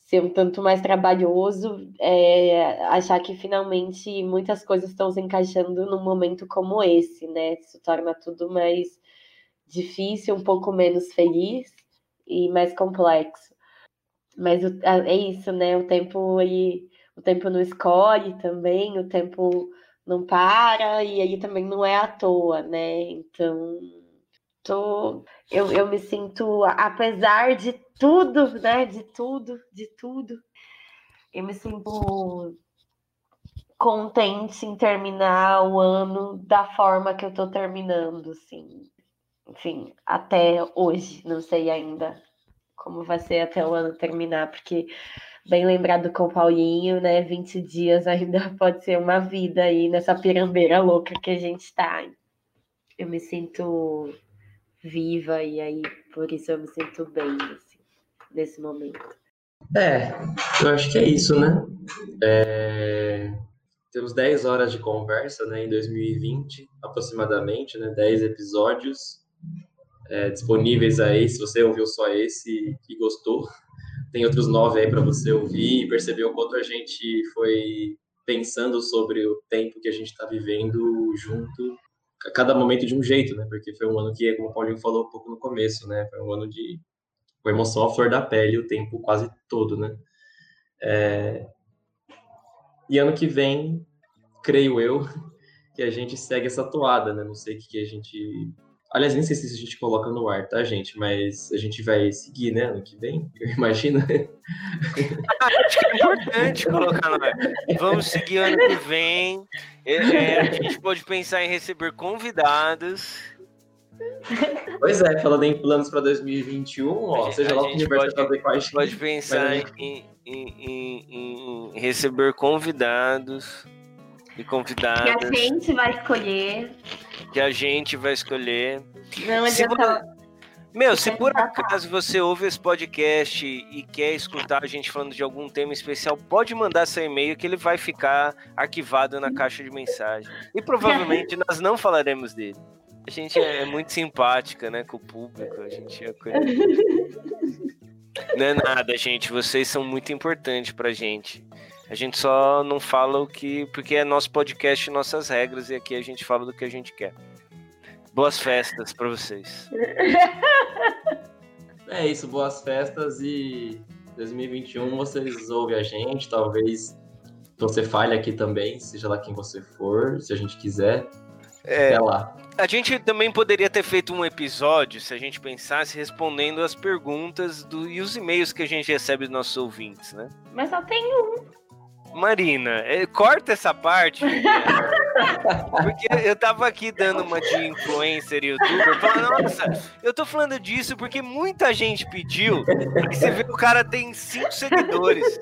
ser um tanto mais trabalhoso, é, achar que finalmente muitas coisas estão se encaixando num momento como esse, né? Isso torna tudo mais difícil, um pouco menos feliz, e mais complexo. Mas é isso, né? O tempo aí, o tempo não escolhe também, o tempo não para e aí também não é à toa, né? Então, tô, eu, eu me sinto, apesar de tudo, né? De tudo, de tudo, eu me sinto contente em terminar o ano da forma que eu tô terminando, assim. Enfim, até hoje, não sei ainda como vai ser até o ano terminar, porque bem lembrado com o Paulinho, né? 20 dias ainda pode ser uma vida aí nessa pirambeira louca que a gente tá. Eu me sinto viva e aí por isso eu me sinto bem assim, nesse momento. É, eu acho que é isso, né? É... Temos 10 horas de conversa, né, em 2020, aproximadamente, né, 10 episódios é, disponíveis aí, se você ouviu só esse e gostou, tem outros nove aí para você ouvir e perceber o quanto a gente foi pensando sobre o tempo que a gente está vivendo junto, a cada momento de um jeito, né? Porque foi um ano que, como o Paulinho falou um pouco no começo, né? Foi um ano de com emoção à flor da pele o tempo quase todo, né? É... E ano que vem, creio eu, que a gente segue essa toada, né? Não sei o que a gente Aliás, nem sei se a gente coloca no ar, tá, gente? Mas a gente vai seguir, né, ano que vem, eu imagino. Acho que é importante colocar no ar. Vamos seguir ano que vem. É, é, a gente pode pensar em receber convidados. Pois é, falando em planos para 2021, ó, seja lá o que o universo pode, fazer com a gente. Pode pensar em, em, em, em receber convidados e convidadas. Que a gente vai escolher. Que a gente vai escolher. Não. Meu, se por acaso você ouve esse podcast e quer escutar a gente falando de algum tema especial, pode mandar seu e-mail que ele vai ficar arquivado na caixa de mensagem. E provavelmente nós não falaremos dele. A gente é muito simpática, né, com o público. A gente é Não é nada, gente. Vocês são muito importantes pra gente. A gente só não fala o que. Porque é nosso podcast, nossas regras, e aqui a gente fala do que a gente quer. Boas festas para vocês. É isso, boas festas e 2021 vocês ouvem a gente, talvez você falhe aqui também, seja lá quem você for, se a gente quiser. É, Até lá. A gente também poderia ter feito um episódio, se a gente pensasse, respondendo as perguntas do, e os e-mails que a gente recebe dos nossos ouvintes, né? Mas só tem um. Marina, é, corta essa parte. porque eu tava aqui dando uma de influencer e youtuber, falando, nossa, eu tô falando disso porque muita gente pediu. E você vê que o cara tem cinco seguidores.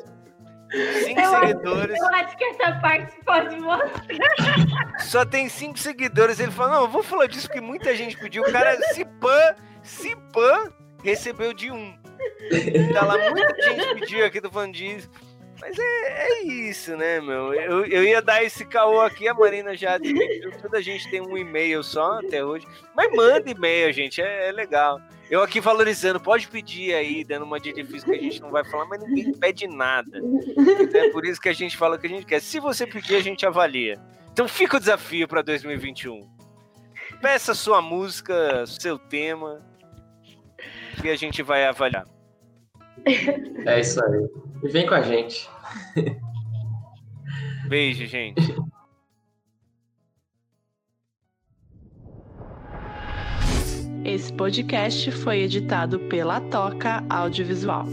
Cinco eu seguidores. Acho, eu acho que essa parte pode mostrar. Só tem cinco seguidores. Ele falou: não, eu vou falar disso porque muita gente pediu. O cara, se pã, se pã, recebeu de um. Tá lá, muita gente pediu aqui, tô falando disso. Mas é, é isso, né, meu? Eu, eu ia dar esse caô aqui, a Marina já desmentiu. Toda a gente tem um e-mail só até hoje. Mas manda e-mail, gente, é, é, legal. Eu aqui valorizando, pode pedir aí, dando uma dica difícil que a gente não vai falar, mas ninguém pede nada. É por isso que a gente fala o que a gente quer. Se você pedir, a gente avalia. Então fica o desafio para 2021. Peça sua música, seu tema, que a gente vai avaliar. É isso aí. E vem com a gente. Beijo, gente. Esse podcast foi editado pela Toca Audiovisual.